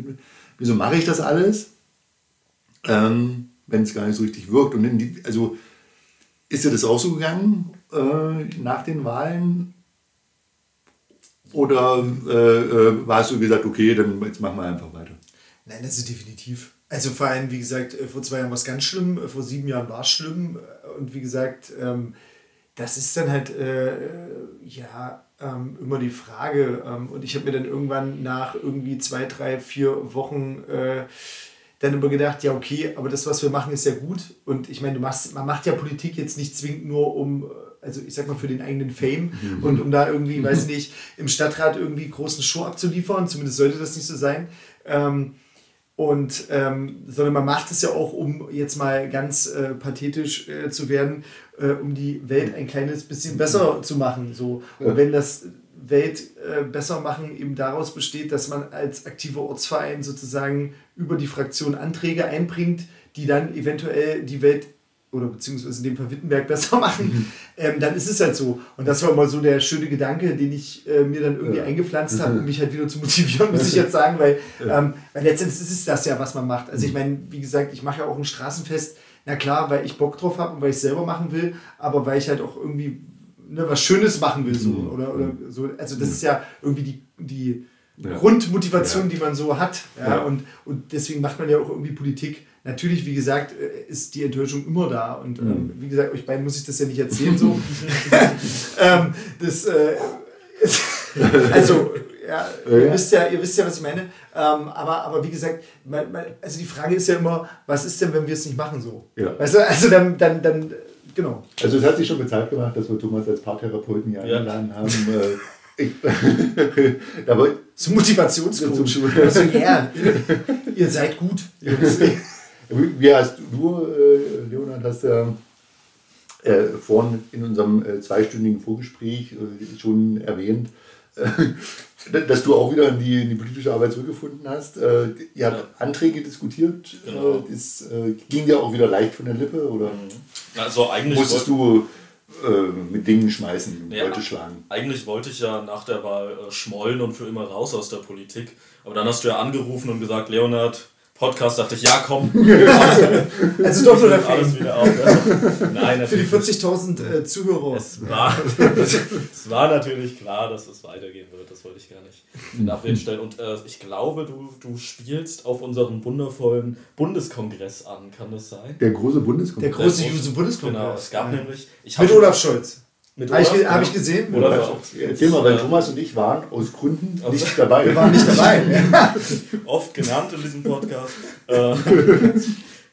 wieso mache ich das alles? Ähm, wenn es gar nicht so richtig wirkt. Und die, also ist dir das auch so gegangen äh, nach den Wahlen? Oder äh, äh, warst du gesagt, okay, dann jetzt machen wir einfach weiter? Nein, ist definitiv. Also vor allem, wie gesagt, äh, vor zwei Jahren war es ganz schlimm, äh, vor sieben Jahren war es schlimm. Und wie gesagt, ähm, das ist dann halt, äh, ja, ähm, immer die Frage. Ähm, und ich habe mir dann irgendwann nach irgendwie zwei, drei, vier Wochen äh, dann immer gedacht, ja, okay, aber das, was wir machen, ist ja gut. Und ich meine, du machst, man macht ja Politik jetzt nicht zwingend nur um, also ich sag mal, für den eigenen Fame mhm. und um da irgendwie, weiß nicht, im Stadtrat irgendwie großen Show abzuliefern. Zumindest sollte das nicht so sein. Ähm, und ähm, sondern man macht es ja auch, um jetzt mal ganz äh, pathetisch äh, zu werden, äh, um die Welt ein kleines bisschen besser zu machen. So. Und wenn das Welt äh, besser machen eben daraus besteht, dass man als aktiver Ortsverein sozusagen über die Fraktion Anträge einbringt, die dann eventuell die Welt oder beziehungsweise in dem Fall Wittenberg besser machen, mhm. ähm, dann ist es halt so. Und das war mal so der schöne Gedanke, den ich äh, mir dann irgendwie ja. eingepflanzt habe, um mich halt wieder zu motivieren, muss ich jetzt sagen, weil, ähm, weil letztendlich ist es das ja, was man macht. Also ich mhm. meine, wie gesagt, ich mache ja auch ein Straßenfest, na klar, weil ich Bock drauf habe und weil ich es selber machen will, aber weil ich halt auch irgendwie ne, was Schönes machen will. So, mhm. oder, oder so. Also das ist ja irgendwie die, die ja. Grundmotivation, ja. die man so hat. Ja? ja? Und, und deswegen macht man ja auch irgendwie Politik. Natürlich, wie gesagt, äh, ist die Enttäuschung immer da. Und ähm, mhm. wie gesagt, euch beiden muss ich das ja nicht erzählen. So. ähm, das, äh, also, ja, ihr, wisst ja, ihr wisst ja, was ich meine. Ähm, aber, aber wie gesagt, man, man, also die Frage ist ja immer, was ist denn, wenn wir es nicht machen so? Ja. Weißt du, also dann, dann, dann genau. Also es hat sich schon bezahlt gemacht, dass wir Thomas als Paartherapeuten hier ja. eingeladen haben. Äh, ich, aber so Motivationscoach. Also, ja, ihr seid gut. Wie hast du, äh, Leonard, hast ja äh, vorhin in unserem äh, zweistündigen Vorgespräch äh, schon erwähnt, äh, dass du auch wieder in die, in die, politische Arbeit zurückgefunden hast. Äh, ihr habt ja. Anträge diskutiert. Genau. das ging dir auch wieder leicht von der Lippe? Oder? Mhm. Also eigentlich musstest du äh, mit Dingen schmeißen, nee, Leute schlagen. Eigentlich wollte ich ja nach der Wahl äh, schmollen und für immer raus aus der Politik. Aber dann hast du ja angerufen und gesagt, Leonard, Podcast dachte ich, ja komm. also doch nur der alles wieder auf. Ja. Nein, Für die 40.000 äh, Zuhörer. Es war, es war natürlich klar, dass es weitergehen wird. Das wollte ich gar nicht in Abrede stellen. Und äh, ich glaube, du, du spielst auf unserem wundervollen Bundeskongress an. Kann das sein? Der große Bundeskongress. Der große, große Bundeskongress. Genau, es gab ja. nämlich... Mit Olaf Scholz. Habe ich, hab ich gesehen? Oder Erzähl mal, weil Thomas und ich waren aus Gründen also, nicht dabei. Wir waren nicht dabei. Oft genannt in diesem Podcast. Äh,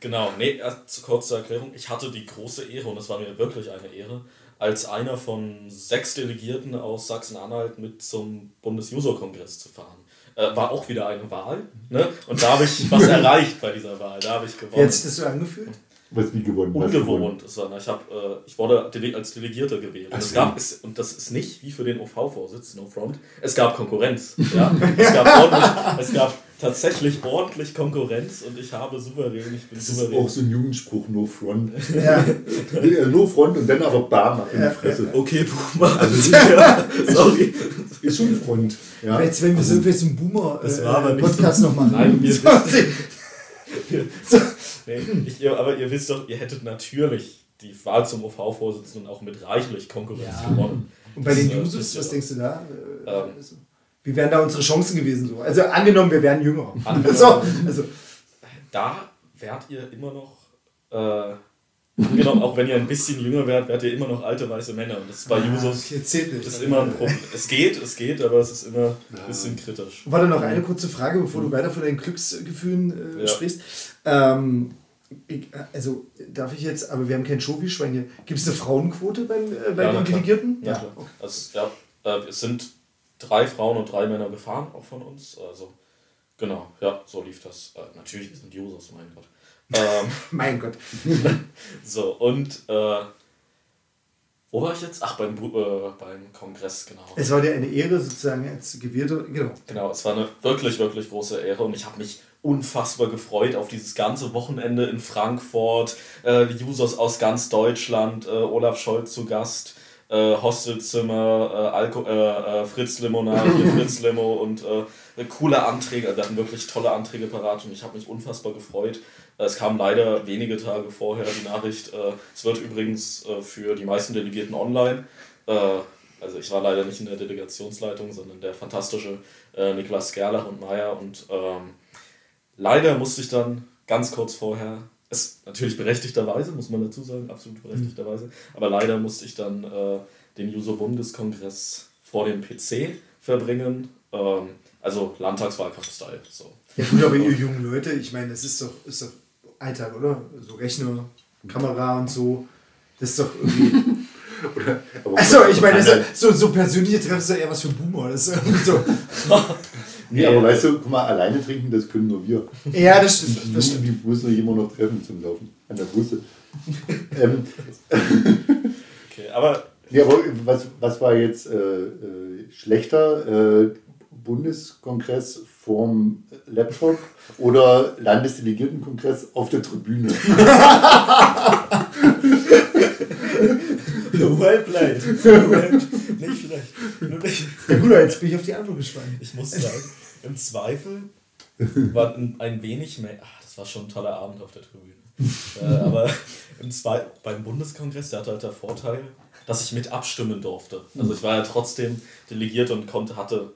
genau, nee, zu kurz zur Erklärung. Ich hatte die große Ehre, und es war mir wirklich eine Ehre, als einer von sechs Delegierten aus Sachsen-Anhalt mit zum Bundes-User-Kongress zu fahren. Äh, war auch wieder eine Wahl. Ne? Und da habe ich was erreicht bei dieser Wahl. Da habe ich gewonnen. Wie hat sich das so angefühlt? Was wie gewonnen? Ungewohnt. Ich, hab, äh, ich wurde als Delegierter gewählt. Und, es gab, es, und das ist nicht wie für den OV-Vorsitz, No Front. Es gab Konkurrenz. Ja? es, gab ordentlich, es gab tatsächlich ordentlich Konkurrenz und ich habe souverän, ich bin das souverän. ist auch so ein Jugendspruch, No Front. Ja. no Front und dann aber Bam in die Fresse. Okay, Boomer. Also, ja, sorry. Ist schon Front. Ja. Jetzt, wenn wir also, so für so einen Boomer-Podcast äh, noch machen. Nein, wir, nee, ich, aber ihr wisst doch, ihr hättet natürlich die Wahl zum OV-Vorsitzenden auch mit reichlich Konkurrenz ja. gewonnen. Und bei den Jusos, was denkst du da? Ähm, Wie wären da unsere Chancen gewesen? So? Also angenommen, wir wären jünger. so, also. Da wärt ihr immer noch äh, Angenommen, auch wenn ihr ein bisschen jünger wärt, wärt ihr immer noch alte weiße Männer. Und das ist bei ah, Jusos nicht, ist immer ein Problem. Es geht, es geht, aber es ist immer ein bisschen kritisch. Warte noch eine kurze Frage, bevor du weiter von deinen Glücksgefühlen äh, ja. sprichst. Ähm, ich, also darf ich jetzt, aber wir haben kein Schofi-Schwein hier. Gibt es eine Frauenquote beim, äh, bei ja, den Delegierten? Ja, ja. Okay. Also, ja äh, es sind drei Frauen und drei Männer gefahren, auch von uns. Also genau, ja, so lief das. Äh, natürlich, wir sind Jusos, mein Gott. Ähm, mein Gott. so, und äh, wo war ich jetzt? Ach, beim, äh, beim Kongress, genau. Es war dir eine Ehre, sozusagen als Gewählte, genau. Genau, es war eine wirklich, wirklich große Ehre und ich habe mich unfassbar gefreut auf dieses ganze Wochenende in Frankfurt. Äh, Users aus ganz Deutschland, äh, Olaf Scholz zu Gast äh, Hostelzimmer, äh, Alko äh, äh, Fritz Limonade, Fritz Limo und äh, coole Anträge. Wir hatten wirklich tolle Anträge parat und ich habe mich unfassbar gefreut. Es kam leider wenige Tage vorher die Nachricht, äh, es wird übrigens äh, für die meisten Delegierten online. Äh, also ich war leider nicht in der Delegationsleitung, sondern der fantastische äh, Niklas Gerlach und Meier. Und ähm, leider musste ich dann ganz kurz vorher ist natürlich berechtigterweise, muss man dazu sagen, absolut berechtigterweise. Aber leider musste ich dann äh, den User-Bundeskongress vor dem PC verbringen. Ähm, Also Landtagswahlkampf-Style. So. Ja gut, aber ihr jungen Leute, ich meine, das ist doch, ist doch Alltag, oder? So Rechner, Kamera und so. Das ist doch irgendwie. Oder, Also, ich meine, das so, so persönliche Treffen ist ja eher was für Boomer. Das ist irgendwie so. Nee, aber weißt du, guck mal, alleine trinken, das können nur wir. Ja, das stimmt. Die Das stimmt. die muss sich immer noch treffen zum Laufen. An der Busse. ähm, Okay, aber ja, aber was, was war jetzt äh, äh, schlechter? Äh, Bundeskongress vorm Laptop oder Landesdelegiertenkongress auf der Tribüne? well played. Well, nicht vielleicht. Nicht. Ja gut, jetzt bin ich auf die Antwort gespannt. Ich muss sagen, im Zweifel war ein, ein wenig mehr. Ach, das war schon ein toller Abend auf der Tribüne. äh, aber im Zwei beim Bundeskongress, der hatte halt der Vorteil, dass ich mit abstimmen durfte. Also ich war ja trotzdem delegiert und konnte, hatte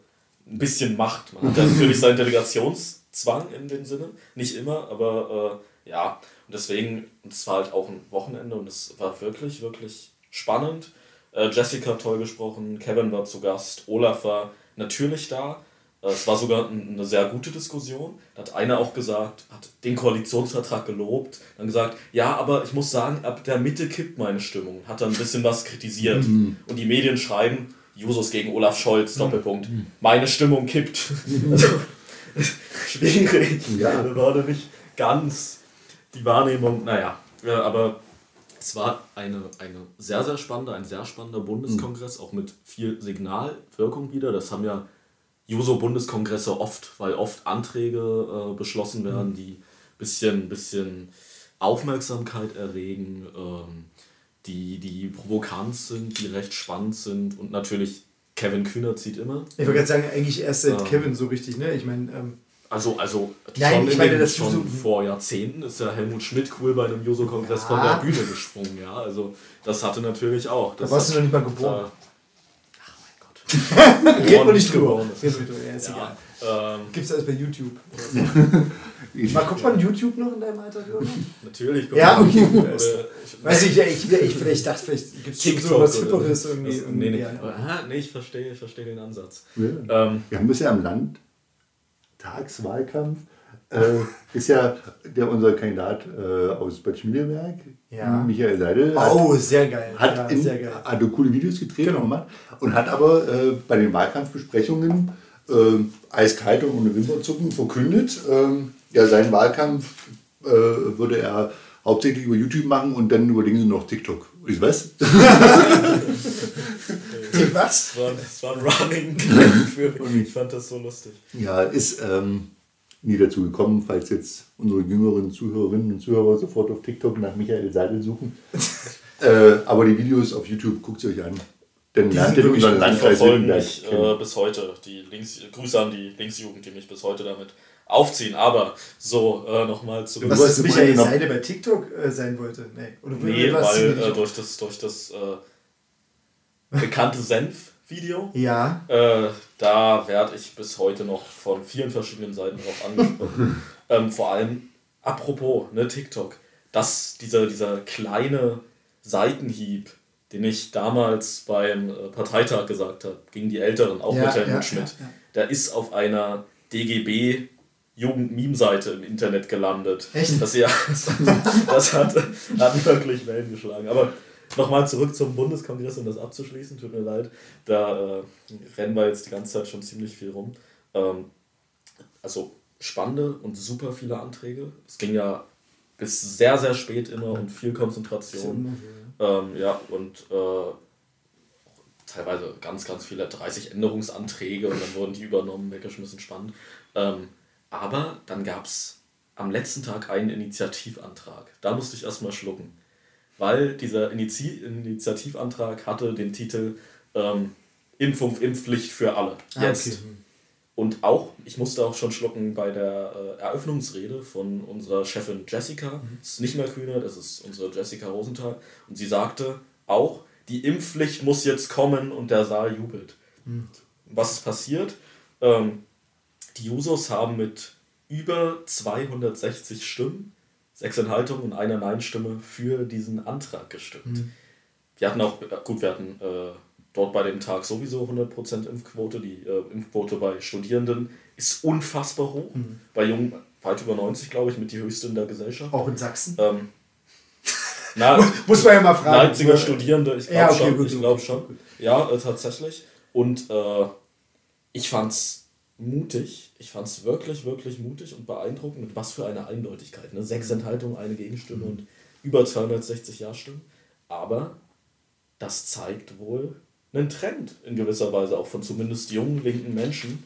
ein bisschen Macht. Man hatte natürlich seinen Delegationszwang in dem Sinne. Nicht immer, aber äh, ja. Und deswegen, und es war halt auch ein Wochenende und es war wirklich, wirklich spannend. Äh, Jessica hat toll gesprochen, Kevin war zu Gast, Olaf war natürlich da. Äh, Es war sogar ein- eine sehr gute Diskussion. Da hat einer auch gesagt, hat den Koalitionsvertrag gelobt, dann gesagt, ja, aber ich muss sagen, ab der Mitte kippt meine Stimmung. Hat dann ein bisschen was kritisiert. Und die Medien schreiben, Jusos gegen Olaf Scholz, Doppelpunkt. Meine Stimmung kippt. Also, schwierig. Ja. Da war nicht ganz die Wahrnehmung, naja, äh, aber es war eine, eine sehr, sehr spannende, ein sehr spannender Bundeskongress, auch mit viel Signalwirkung wieder. Das haben ja Juso-Bundeskongresse oft, weil oft Anträge äh, beschlossen werden, die bisschen, bisschen Aufmerksamkeit erregen, ähm, die, die provokant sind, die recht spannend sind und natürlich Kevin Kühner zieht immer. Ich wollte gerade sagen, eigentlich erst seit Ähm. Kevin so richtig, ne? Ich meine, ähm, Also, also Nein, ich in meine, das schon Juso- vor Jahrzehnten ist ja Helmut Schmidt cool bei einem Juso-Kongress von Ja. der Bühne gesprungen, ja. Also das hatte natürlich auch. da Das warst du hat- noch nicht mal geboren. Äh, ach mein Gott. Reden wir nicht drüber. wir nicht drüber. Ja, ist egal. Ja, ähm, Gibt's alles bei YouTube. Mal guckt man YouTube noch in deinem Alter? Jürgen? natürlich. Ja, okay. Ich, Weiß ich, ja, ich, ich vielleicht dachte, vielleicht gibt es so was Hipperes irgendwie. Das, nee, nee. Aha, nee, ich verstehe, ich verstehe den Ansatz. Ja. Ähm, Wir haben bisher am Landtagswahlkampf, äh, ist ja der, unser Kandidat äh, aus Bad Schmiedeberg, Ja. Michael Seidel, hat, Oh, sehr geil. hat, ja, in, sehr geil. hat coole Videos gedreht Genau. und und hat aber äh, bei den Wahlkampfbesprechungen äh, eiskalt und ohne Wimperzucken verkündet, ähm, ja, seinen Wahlkampf äh, würde er hauptsächlich über YouTube machen und dann überlegen sie noch TikTok. Ich weiß. Was? es, war, es war ein Running für mich. Ich fand das so lustig. Ja, ist ähm, nie dazu gekommen, falls jetzt unsere jüngeren Zuhörerinnen und Zuhörer sofort auf TikTok nach Michael Seidel suchen. äh, aber die Videos auf YouTube guckt sie euch an. Denn Die lernt sind ihr wirklich. Die Landkreis verfolgen mich äh, bis heute. Die Links, Grüße an die Linksjugend, die mich bis heute damit aufziehen. Aber so, äh, nochmal zurück. Was ist Michael Seide bei TikTok äh, sein wollte? Nee. Oder Nee, weil äh, durch das, durch das äh, bekannte Senf-Video, Ja. äh, da werde ich bis heute noch von vielen verschiedenen Seiten darauf angesprochen. ähm, vor allem, apropos, ne, TikTok, dass dieser, dieser kleine Seitenhieb, den ich damals beim äh, Parteitag gesagt habe, gegen die Älteren, auch Ja, mit Helmut ja, Schmidt, ja, ja. der ist auf einer DGB Jugend-Meme-Seite im Internet gelandet. Echt? Das, ja, das hat, hat wirklich Wellen geschlagen. Aber nochmal zurück zum Bundeskongress, um das abzuschließen, tut mir leid. Da äh, rennen wir jetzt die ganze Zeit schon ziemlich viel rum. Ähm, also spannende und super viele Anträge. Es ging ja bis sehr, sehr spät immer und viel Konzentration. Ähm, ja, und äh, teilweise ganz, ganz viele, 30 Änderungsanträge und dann wurden die übernommen, weggeschmissen, spannend. Ähm, aber dann gab es am letzten Tag einen Initiativantrag. Da musste ich erstmal schlucken, weil dieser Inizi Initiativantrag hatte den Titel ähm, Impfung, Impfpflicht für alle. Ah, Jetzt. okay. Und auch, ich musste auch schon schlucken bei der äh, Eröffnungsrede von unserer Chefin Jessica. Das ist nicht mehr Kühner, das ist unsere Jessica Rosenthal. Und sie sagte auch, die Impfpflicht muss jetzt kommen und der Saal jubelt. Was ist passiert? Ähm, die Jusos haben mit über 260 Stimmen, sechs Enthaltungen und einer Nein-Stimme für diesen Antrag gestimmt. Wir hatten auch, äh, gut, wir hatten äh, dort bei dem Tag sowieso 100% Impfquote. Die äh, Impfquote bei Studierenden ist unfassbar hoch. Mhm. Bei Jungen weit über 90, glaube ich, mit die höchste in der Gesellschaft. Auch in Sachsen? Ähm, na, Muss man ja mal fragen. Leipziger Studierende, ich glaube Ja, okay, schon. gut, ich glaube schon. Ja, äh, tatsächlich. Und äh, ich fand's mutig. Ich fand's wirklich, wirklich mutig und beeindruckend. Und was für eine Eindeutigkeit. Ne? Sechs Enthaltungen, eine Gegenstimme und über 260 Ja-Stimmen. Aber das zeigt wohl einen Trend in gewisser Weise auch von zumindest jungen linken Menschen,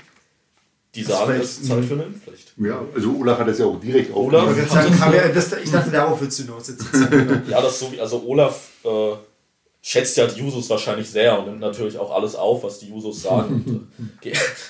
die Das sagen, es jetzt- ist Zeit für eine Impfpflicht. Ja, also Olaf hat das ja auch direkt Olaf wir, das, ich dachte, darauf willst du hinaus jetzt. Ja, das so wie, also Olaf äh, schätzt ja die Jusos wahrscheinlich sehr und nimmt natürlich auch alles auf, was die Jusos sagen.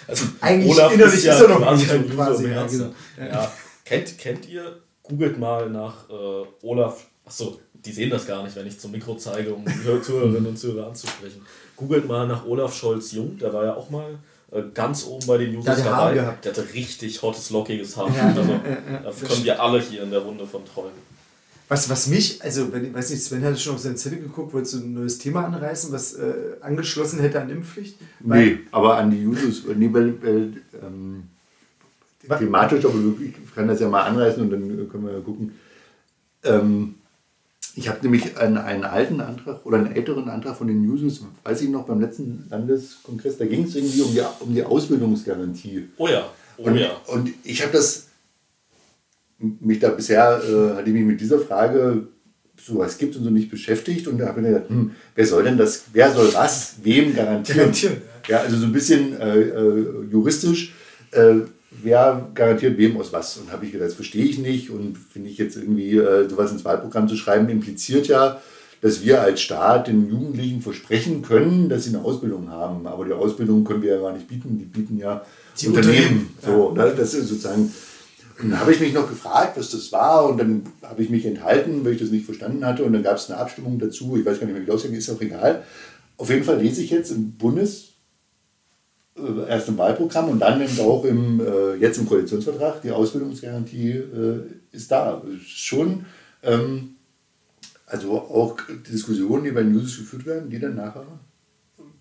Also Eigentlich innerlich ist er noch quasi ein quasi, Juso im ja, Herzen. genau. Ja. Kennt, kennt ihr, googelt mal nach äh, Olaf, achso, die sehen das gar nicht, wenn ich zum Mikro zeige, um die Hör- Zuhörerinnen und Zuhörer anzusprechen. Googelt mal nach Olaf Scholz-Jung, der war ja auch mal äh, ganz oben bei den Jusos dabei. Der hatte richtig hottes, lockiges Haar. Ja, also, ja, ja, da das können wir alle hier in der Runde von träumen. Was, was mich, also, wenn, ich weiß nicht, Sven hatte schon auf seine Zettel geguckt, wolltest du ein neues Thema anreißen, was äh, angeschlossen hätte an Impfpflicht? Nee, aber an die Jusos, nee, weil, weil ähm, thematisch, aber ich kann das ja mal anreißen und dann äh, können wir ja gucken. Ähm, ich habe nämlich einen, einen alten Antrag oder einen älteren Antrag von den Jusos, weiß ich noch, beim letzten Landeskongress, da ging es irgendwie um die, um die Ausbildungsgarantie. Oh ja, oh Und, ja. und ich habe das, mich da bisher, äh, hatte ich mich mit dieser Frage, so was gibt und so nicht beschäftigt und da habe ich mir gedacht, hm, wer soll denn das, wer soll was, wem garantieren? Garantieren, Ja, also so ein bisschen äh, äh, juristisch, äh, wer garantiert wem aus was? Und habe ich gedacht, das verstehe ich nicht und finde ich jetzt irgendwie, äh, sowas ins Wahlprogramm zu schreiben, impliziert ja, dass wir als Staat den Jugendlichen versprechen können, dass sie eine Ausbildung haben. Aber die Ausbildung können wir ja gar nicht bieten, die bieten ja Die Unternehmen. Unternehmen, So, ne? Das ist sozusagen. Dann habe ich mich noch gefragt, was das war, und dann habe ich mich enthalten, weil ich das nicht verstanden hatte. Und dann gab es eine Abstimmung dazu. Ich weiß gar nicht mehr, wie das ausgegangen ist, ist auch egal. Auf jeden Fall lese ich jetzt im Bundes, äh, erst im Wahlprogramm und dann eben auch im, äh, jetzt im Koalitionsvertrag, die Ausbildungsgarantie äh, ist da. Schon, ähm, also auch die Diskussionen, die bei den News geführt werden, die dann nachher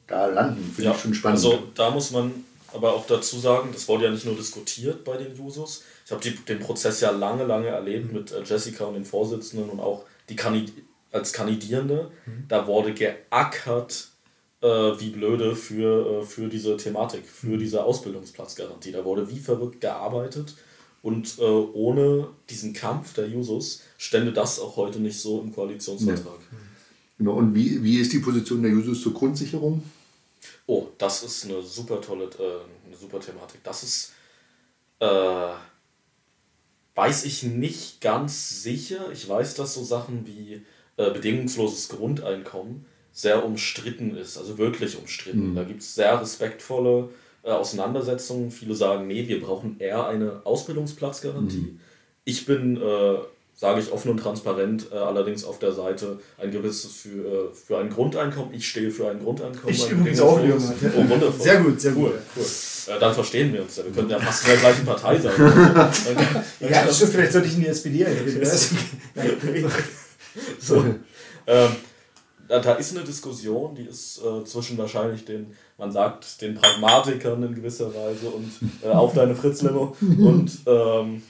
da landen, finde ich schon spannend. Also da muss man aber auch dazu sagen, das wurde ja nicht nur diskutiert bei den Jusos. Ich habe den Prozess ja lange, lange erlebt mit äh, Jessica und den Vorsitzenden und auch die Kandid als Kandidierende. Da wurde geackert äh, wie blöde für, äh, für diese Thematik, für diese Ausbildungsplatzgarantie. Da wurde wie verrückt gearbeitet. Und äh, ohne diesen Kampf der Jusos stände das auch heute nicht so im Koalitionsvertrag. Genau, und wie, wie ist die Position der Jusos zur Grundsicherung? Oh, das ist eine super tolle, äh, eine super Thematik. Das ist, äh, weiß ich nicht ganz sicher. Ich weiß, dass so Sachen wie äh, bedingungsloses Grundeinkommen sehr umstritten ist, also wirklich umstritten. Da gibt es sehr respektvolle äh, Auseinandersetzungen. Viele sagen, nee, wir brauchen eher eine Ausbildungsplatzgarantie. Ich bin, äh, sage ich offen und transparent, äh, allerdings auf der Seite ein gewisses für, äh, für ein Grundeinkommen. Ich stehe für ein Grundeinkommen. Ich übrigens auch. Junge. Oh. Sehr gut, sehr cool, gut. Cool. Äh, dann verstehen wir uns ja. Wir könnten ja fast in der gleichen Partei sein. Dann- Ja, das stimmt, vielleicht sollte ich in die SPD eintreten. so. ähm, da, da ist eine Diskussion, die ist äh, zwischen wahrscheinlich den, man sagt, den Pragmatikern in gewisser Weise und äh, auf deine Fritz-Limo und ähm,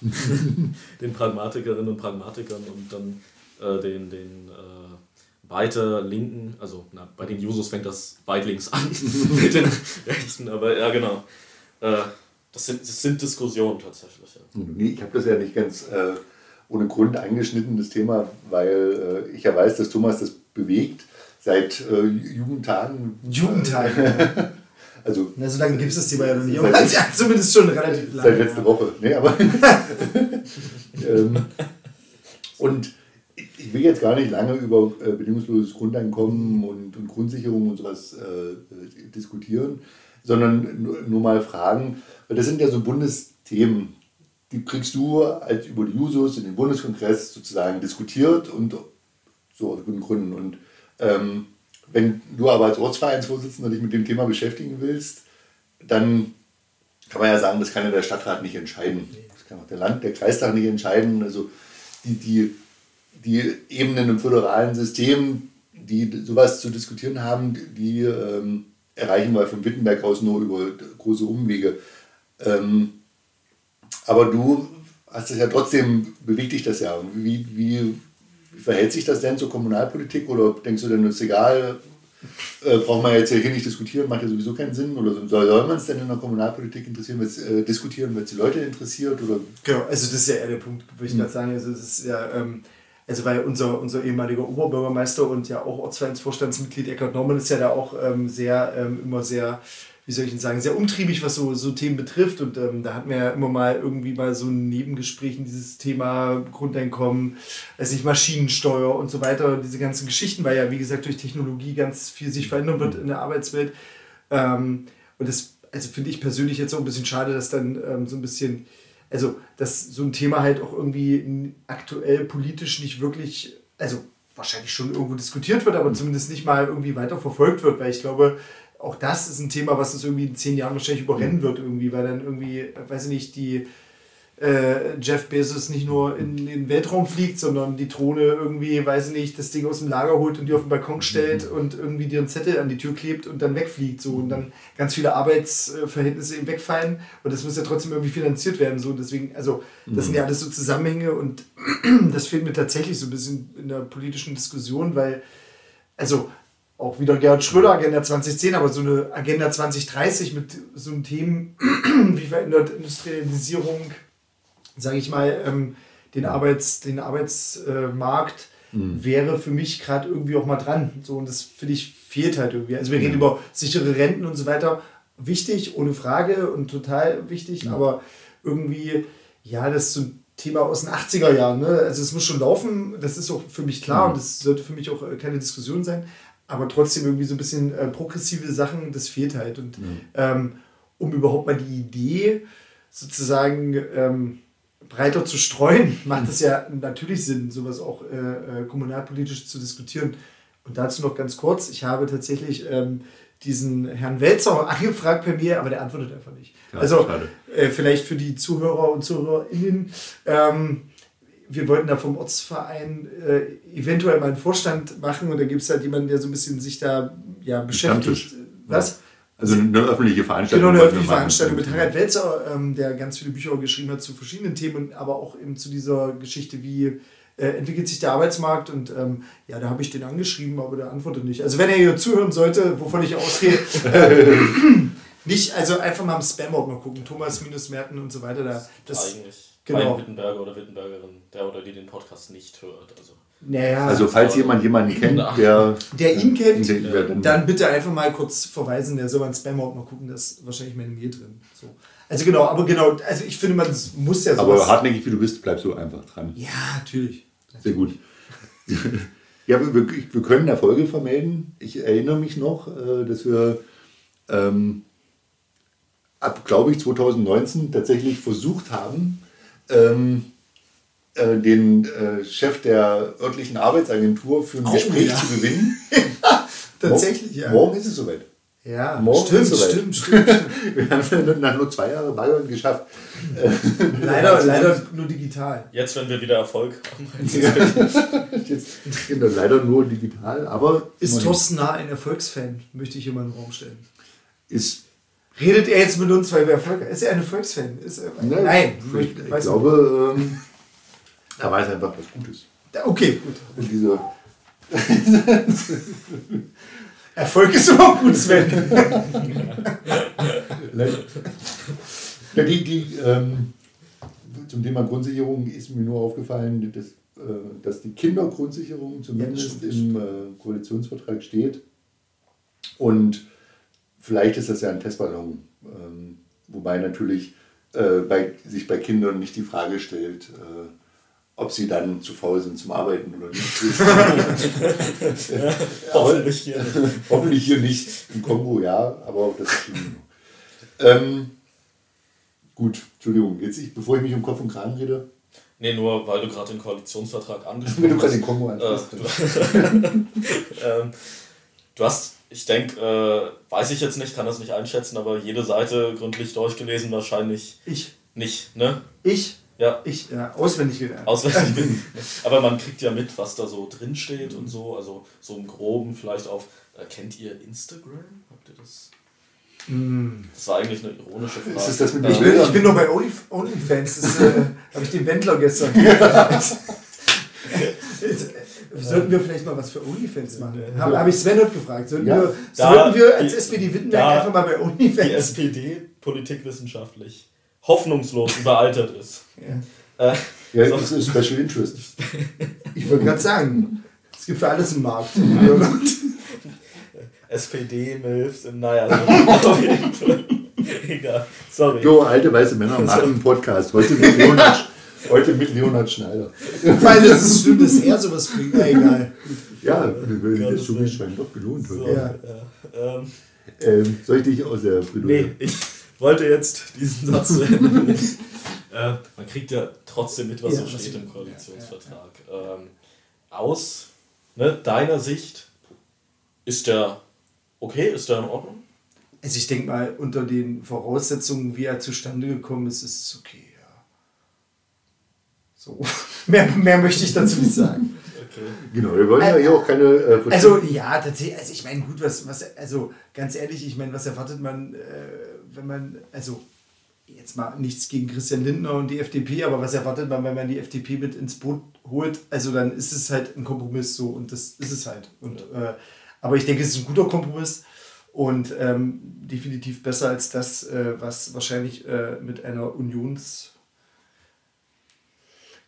den Pragmatikerinnen und Pragmatikern und dann äh, den, den äh, weiter linken, also na, bei den Jusos fängt das weit links an mit den Rechten, aber ja genau. Äh, das, sind, das sind Diskussionen tatsächlich. Ja. Nee, ich habe das ja nicht ganz äh, ohne Grund eingeschnitten, das Thema, weil äh, ich ja weiß, dass Thomas das bewegt seit äh, Jugendtagen. Jugendtage. Also Na, so lange gibt es das Thema ja noch nicht. Aber ja, zumindest schon relativ lange. seit letzter Woche. Nee, aber ähm, und ich will jetzt gar nicht lange über äh, bedingungsloses Grundeinkommen und, und Grundsicherung und sowas äh, diskutieren, sondern nur, nur mal fragen, weil das sind ja so Bundesthemen, die kriegst du als über die Jusos in den Bundeskongress sozusagen diskutiert und so aus guten Gründen. Und ähm, wenn du aber als Ortsvereinsvorsitzender dich mit dem Thema beschäftigen willst, dann kann man ja sagen, das kann ja der Stadtrat nicht entscheiden. Das kann auch der Land, der Kreistag nicht entscheiden. Also die, die, die Ebenen im föderalen System, die sowas zu diskutieren haben, die ähm, erreichen wir von Wittenberg aus nur über große Umwege. Ähm, aber du hast es ja trotzdem, bewegt dich das ja. Wie, wie, verhält sich das denn zur Kommunalpolitik? Oder denkst du denn, es ist egal, äh, braucht man jetzt hier nicht diskutieren, macht ja sowieso keinen Sinn? Oder soll, soll man es denn in der Kommunalpolitik interessieren, äh, diskutieren, wenn es die Leute interessiert? Oder? Genau, also das ist ja eher der Punkt, würde ich mhm. gerade sagen. Also das ist ja, ähm, also weil unser, unser ehemaliger Oberbürgermeister und ja auch Ortsvereinsvorstandsmitglied Eckhard Norman ist ja da auch ähm, sehr, ähm, immer sehr wie soll ich denn sagen, sehr umtriebig, was so, so Themen betrifft. Und ähm, da hatten wir ja immer mal irgendwie mal so ein Nebengespräch in dieses Thema Grundeinkommen, weiß nicht, Maschinensteuer und so weiter, diese ganzen Geschichten, weil ja, wie gesagt, durch Technologie ganz viel sich verändern wird in der Arbeitswelt. Ähm, und das, also finde ich persönlich jetzt auch ein bisschen schade, dass dann ähm, so ein bisschen, also dass so ein Thema halt auch irgendwie aktuell politisch nicht wirklich, also wahrscheinlich schon irgendwo diskutiert wird, aber zumindest nicht mal irgendwie weiter verfolgt wird, weil ich glaube, auch das ist ein Thema, was uns irgendwie in zehn Jahren wahrscheinlich überrennen mhm. wird, irgendwie, weil dann irgendwie, weiß ich nicht, die äh, Jeff Bezos nicht nur in den Weltraum fliegt, sondern die Drohne irgendwie, weiß ich nicht, das Ding aus dem Lager holt und die auf den Balkon stellt mhm. und irgendwie dir einen Zettel an die Tür klebt und dann wegfliegt. So und dann ganz viele Arbeitsverhältnisse eben wegfallen und das muss ja trotzdem irgendwie finanziert werden. So. Deswegen, also das sind ja mhm. alles so Zusammenhänge und das fehlt mir tatsächlich so ein bisschen in der politischen Diskussion, weil, also auch wieder Gerhard Schröder, Agenda 2010, aber so eine Agenda 2030 mit so einem Themen, wie verändert Industrialisierung, sage ich mal, ähm, den, Arbeits-, den Arbeitsmarkt, mhm. wäre für mich gerade irgendwie auch mal dran. So, und das finde ich fehlt halt irgendwie. Also wir reden über sichere Renten und so weiter. Wichtig, ohne Frage und total wichtig, mhm. aber irgendwie, ja, das ist so ein Thema aus den 80er Jahren. Ne? Also es muss schon laufen, das ist auch für mich klar mhm. und das sollte für mich auch äh, keine Diskussion sein aber trotzdem irgendwie so ein bisschen äh, progressive Sachen, das fehlt halt. Und mhm. ähm, um überhaupt mal die Idee sozusagen ähm, breiter zu streuen, macht es ja natürlich Sinn, sowas auch äh, äh, kommunalpolitisch zu diskutieren. Und dazu noch ganz kurz, ich habe tatsächlich ähm, diesen Herrn Welzer angefragt bei mir, aber der antwortet einfach nicht. Ja, also äh, vielleicht für die Zuhörer und ZuhörerInnen, ähm, wir wollten da vom Ortsverein äh, eventuell mal einen Vorstand machen und da gibt es halt jemanden, der so ein bisschen sich da ja, beschäftigt. Was? Also eine öffentliche Veranstaltung. Genau, eine öffentliche Veranstaltung mit Harald Welzer, ähm, der ganz viele Bücher geschrieben hat zu verschiedenen Themen, aber auch eben zu dieser Geschichte, wie äh, entwickelt sich der Arbeitsmarkt und ähm, ja, da habe ich den angeschrieben, aber der antwortet nicht. Also wenn er hier zuhören sollte, wovon ich ausgehe, äh, nicht, also einfach mal im Spam-Ordner gucken, Thomas-Merten und so weiter. Da, das, Eigentlich genau. Wittenberger oder Wittenbergerin, der oder die den Podcast nicht hört. Also, naja, also falls jemand jemanden kennt, der, der ihn kennt, ja. dann bitte einfach mal kurz verweisen, der soll mal Spam-Ordner gucken, da ist wahrscheinlich meine Mail drin. So. Also genau, aber genau, also ich finde, man muss ja so. Aber hartnäckig wie du bist, bleibst du einfach dran. Ja, natürlich. Sehr gut. ja, wir, wir können Erfolge vermelden. Ich erinnere mich noch, äh, dass wir ähm, ab, glaube ich, 2019 tatsächlich versucht haben, ähm, äh, den äh, Chef der örtlichen Arbeitsagentur für ein oh, Gespräch ja. zu gewinnen. Tatsächlich, ja. Morgen ist es soweit. Ja, morgen stimmt, ist es soweit. stimmt, stimmt, stimmt. Wir haben es nach nur zwei Jahren Bayern geschafft. leider, leider nur digital. Jetzt, wenn wir wieder Erfolg haben. Jetzt, genau, leider nur digital, aber... Ist Thorsten Nah ein Erfolgsfan? Möchte ich hier mal in den Raum stellen. Ist Redet er jetzt mit uns, weil wir Erfolg Ist er ein Erfolgsfan? Ist er, nein, nein ich, ich, ich glaube, ähm, er weiß einfach was Gutes. Okay, gut. Und diese Erfolg ist immer gut, Sven. ja, die, die, ähm, zum Thema Grundsicherung ist mir nur aufgefallen, dass, äh, dass die Kindergrundsicherung zumindest ja, im äh, Koalitionsvertrag steht. Und Vielleicht ist das ja ein Testballon, ähm, wobei natürlich äh, bei, sich bei Kindern nicht die Frage stellt, äh, ob sie dann zu faul sind zum Arbeiten oder nicht. ja, hoffentlich hier nicht. hoffentlich hier nicht. Im Kongo ja, aber auch das ist ähm, Gut, Entschuldigung, jetzt ich, bevor ich mich um Kopf und Kragen rede. Nee, nur weil du gerade den Koalitionsvertrag angesprochen hast. Wenn du gerade den Kongo ansprichst. Äh, ähm, du hast ich denke, äh, weiß ich jetzt nicht, kann das nicht einschätzen, aber jede Seite gründlich durchgelesen wahrscheinlich ich. nicht, ne? Ich? Ja. Ich, ja, auswendig gelernt. Auswendig. Aber man kriegt ja mit, was da so drin steht und so. Also so im Groben vielleicht auf. Äh, kennt ihr Instagram? Habt ihr das? Das war eigentlich eine ironische Frage. Ist das mit Ich bin, ich bin noch bei Only- OnlyFans. Das äh, habe ich dem Wendler gestern. Sollten wir vielleicht mal was für OnlyFans machen? Habe hab ich Sven heute gefragt. Sollten, Ja. wir, Da- sollten wir als die- SPD Wittenberg einfach mal bei die OnlyFans? SPD politikwissenschaftlich hoffnungslos überaltert ist. Ja. Äh, Ja, So. das ist Special Interest. Ich wollte gerade sagen, es gibt für alles einen Markt. SPD-Milfs im Naja. so. Egal. Sorry. So, alte weiße Männer machen einen Podcast. Heute mit Leonhard, heute mit Leonhard Schneider. Weil das ist stimmt, dass er sowas bringt. Ja, egal. Ja, der Gottes Zug scheint doch gelohnt heute. Ja. Ja, ähm, Ähm, soll ich dich aus der Bredouille? nee, ich wollte jetzt diesen Satz zu Ende bringen. äh, Man kriegt ja trotzdem mit, was Ja, so was- steht im Koalitionsvertrag. Ähm, aus ne, deiner Sicht ist der okay, ist der in Ordnung? Also ich denke mal, unter den Voraussetzungen, wie er zustande gekommen ist, ist es okay, ja. So. mehr, mehr möchte ich dazu nicht sagen. Okay. Genau, wir wollen ja hier auch keine. Äh, Also ja, tatsächlich, also ich meine, gut, was, was, also ganz ehrlich, ich meine, was erwartet man, äh, wenn man, also jetzt mal nichts gegen Christian Lindner und die FDP, aber was erwartet man, wenn man die FDP mit ins Boot holt? Also dann ist es halt ein Kompromiss so und das ist es halt. Und, äh, aber ich denke, es ist ein guter Kompromiss und ähm, definitiv besser als das, äh, was wahrscheinlich äh, mit einer Unions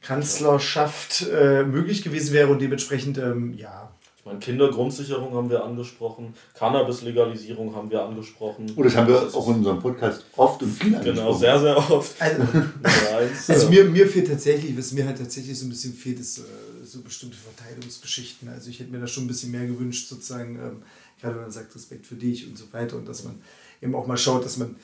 Kanzlerschaft äh, möglich gewesen wäre und dementsprechend, ähm, ja, Ich meine, Kindergrundsicherung haben wir angesprochen, Cannabis-Legalisierung haben wir angesprochen. oh, das haben wir auch in unserem Podcast oft und viel Genau, angesprochen. sehr, sehr oft. also. Also mir, mir fehlt tatsächlich, was mir halt tatsächlich so ein bisschen fehlt, ist äh, so bestimmte Verteilungsgeschichten. Also ich hätte mir da schon ein bisschen mehr gewünscht, sozusagen, ähm, gerade wenn man sagt Respekt für dich und so weiter und dass man eben auch mal schaut, dass man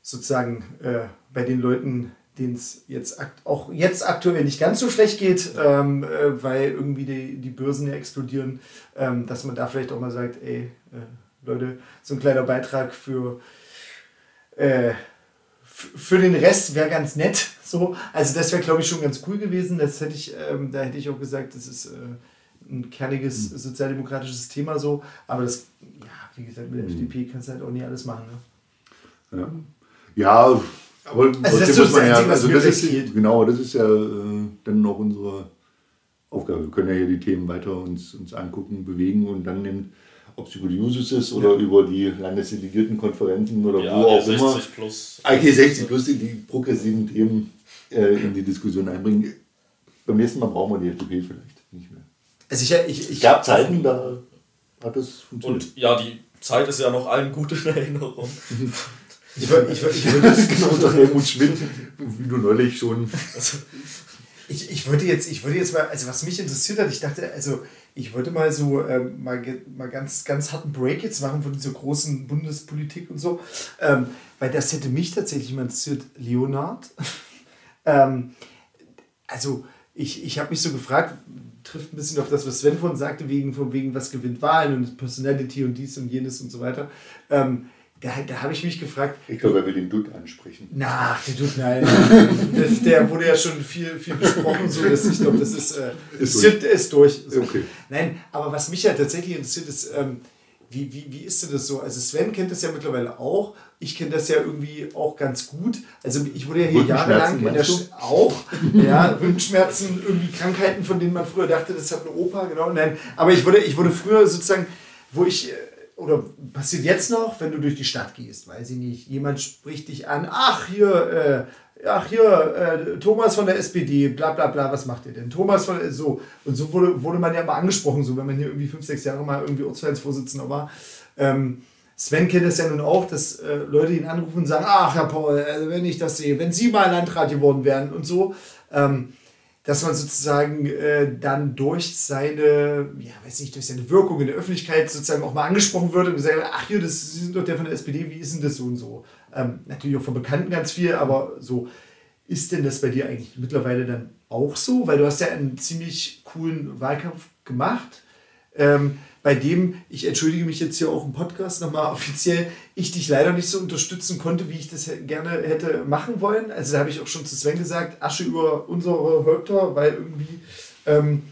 sozusagen äh, bei den Leuten, denen es jetzt auch jetzt aktuell nicht ganz so schlecht geht, ähm, äh, weil irgendwie die, die Börsen ja explodieren, ähm, dass man da vielleicht auch mal sagt, ey, äh, Leute, so ein kleiner Beitrag für äh, für den Rest wäre ganz nett. So. Also das wäre, glaube ich, schon ganz cool gewesen. Das hätte ich, ähm, da hätte ich auch gesagt, das ist äh, ein kerniges sozialdemokratisches Thema so. Aber das, ja, wie gesagt, mit der FDP kannst du halt auch nicht alles machen. Ne? Ja, ja aber das trotzdem ist so muss man das ja, was also mir das ist, genau, das ist ja äh, dann noch unsere Aufgabe. Wir können ja hier die Themen weiter uns, uns angucken, bewegen und dann eben, ob es über die Jusos ist oder über die Landesdelegiertenkonferenzen oder Ja, wo auch immer. 60 plus. Eigentlich 60 plus die, die progressiven Themen äh, in die Diskussion einbringen. Beim nächsten Mal brauchen wir die FDP vielleicht nicht mehr. Also ich, ich, Es ich, gab Zeiten, da hat das funktioniert. Und ja, die Zeit ist ja noch allen gut in Erinnerung. ich, würd- ich, würd- ich, würde genau unter Helmut Schmidt, wie du neulich schon. Ich, ich würde jetzt, ich würde jetzt mal, also was mich interessiert hat, ich dachte, also ich wollte mal so ähm, mal, mal ganz, ganz harten Break jetzt machen von dieser großen Bundespolitik und so, ähm, weil das hätte mich tatsächlich mal interessiert, Leonard. ähm, also ich, ich habe mich so gefragt, trifft ein bisschen auf das, was Sven vorhin sagte, wegen, von wegen was gewinnt Wahlen und Personality und dies und jenes und so weiter. Ähm, da da habe ich mich gefragt, Ich glaube, er will den Dutt ansprechen. na, der tut nein. der, der wurde ja schon viel, viel besprochen, so dass ich glaube, das ist, äh, Ist durch. ist durch. So. Okay. Nein, aber was mich ja tatsächlich interessiert, ist, ähm, wie, wie, wie ist denn das so? Also Sven kennt das ja mittlerweile auch. Ich kenne das ja irgendwie auch ganz gut. Also ich wurde ja hier jahrelang in der? Sch auch. Ja, Rückenschmerzen, irgendwie Krankheiten, von denen man früher dachte, das hat eine Opa, genau. Nein, aber ich wurde, ich wurde früher sozusagen, wo ich, äh, oder passiert jetzt noch, wenn du durch die Stadt gehst, weiß ich nicht, jemand spricht dich an, ach hier, äh, ach hier, äh, Thomas von der SPD, bla bla bla, was macht ihr denn? Thomas von der, so. Und so wurde, wurde man ja immer angesprochen, so wenn man hier irgendwie fünf, sechs Jahre mal irgendwie Ortsvereinsvorsitzender war. Ähm, Sven kennt es ja nun auch, dass äh, Leute ihn anrufen und sagen, ach Herr Paul, also wenn ich das sehe, wenn Sie mal Landrat geworden wären und so, ähm, dass man sozusagen äh, dann durch seine, ja, weiß nicht, durch seine Wirkung in der Öffentlichkeit sozusagen auch mal angesprochen wird und gesagt, wird, ach hier, das, sind doch der von der SPD, wie ist denn das so und so? Ähm, natürlich auch von Bekannten ganz viel, aber so, ist denn das bei dir eigentlich mittlerweile dann auch so? Weil du hast ja einen ziemlich coolen Wahlkampf gemacht. ähm, bei dem, ich entschuldige mich jetzt hier auch im Podcast nochmal offiziell, ich dich leider nicht so unterstützen konnte, wie ich das gerne hätte machen wollen. Also da habe ich auch schon zu Sven gesagt, Asche über unsere Häupter, weil irgendwie ähm,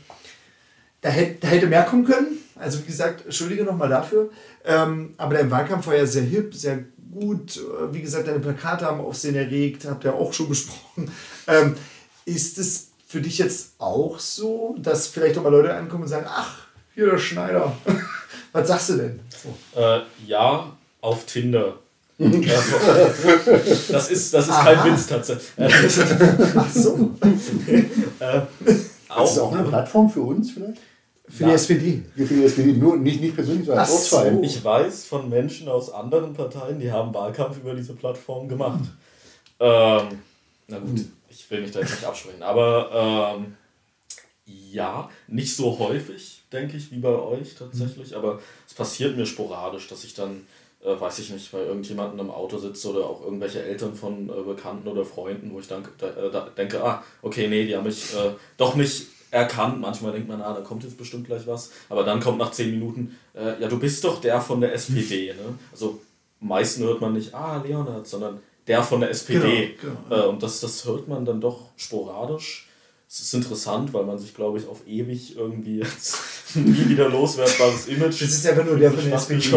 da, hätte, da hätte mehr kommen können. Also wie gesagt, entschuldige nochmal dafür. Ähm, aber dein Wahlkampf war ja sehr hip, sehr gut. Wie gesagt, deine Plakate haben Aufsehen erregt, habt ihr auch schon besprochen. Ähm, ist es für dich jetzt auch so, dass vielleicht auch mal Leute ankommen und sagen, ach, hier der Schneider. Was sagst du denn? So. Äh, ja, auf Tinder. das ist, das ist kein Witz tatsächlich. Ach so. äh, auch, ist das auch eine Plattform für uns vielleicht? Für die SPD. Für die SPD, nur nicht, nicht persönlich, sondern als Ortsverein. Ich weiß von Menschen aus anderen Parteien, die haben Wahlkampf über diese Plattform gemacht. Ähm, na gut, hm. ich will mich da jetzt nicht absprechen, aber ähm, ja, nicht so häufig, denke ich, wie bei euch tatsächlich, aber es passiert mir sporadisch, dass ich dann, äh, weiß ich nicht, bei irgendjemandem im Auto sitze oder auch irgendwelche Eltern von äh, Bekannten oder Freunden, wo ich dann, äh, da denke, ah, okay, nee, die haben mich äh, doch nicht erkannt. Manchmal denkt man, ah, da kommt jetzt bestimmt gleich was. Aber dann kommt nach zehn Minuten, äh, ja, du bist doch der von der SPD. Ne? Also meisten hört man nicht, ah, Leonard, sondern der von der SPD. Genau, genau. Äh, und das, das hört man dann doch sporadisch. Es ist interessant, weil man sich, glaube ich, auf ewig irgendwie jetzt nie wieder loswerdbares Image. Das ist einfach nur der von der SPD.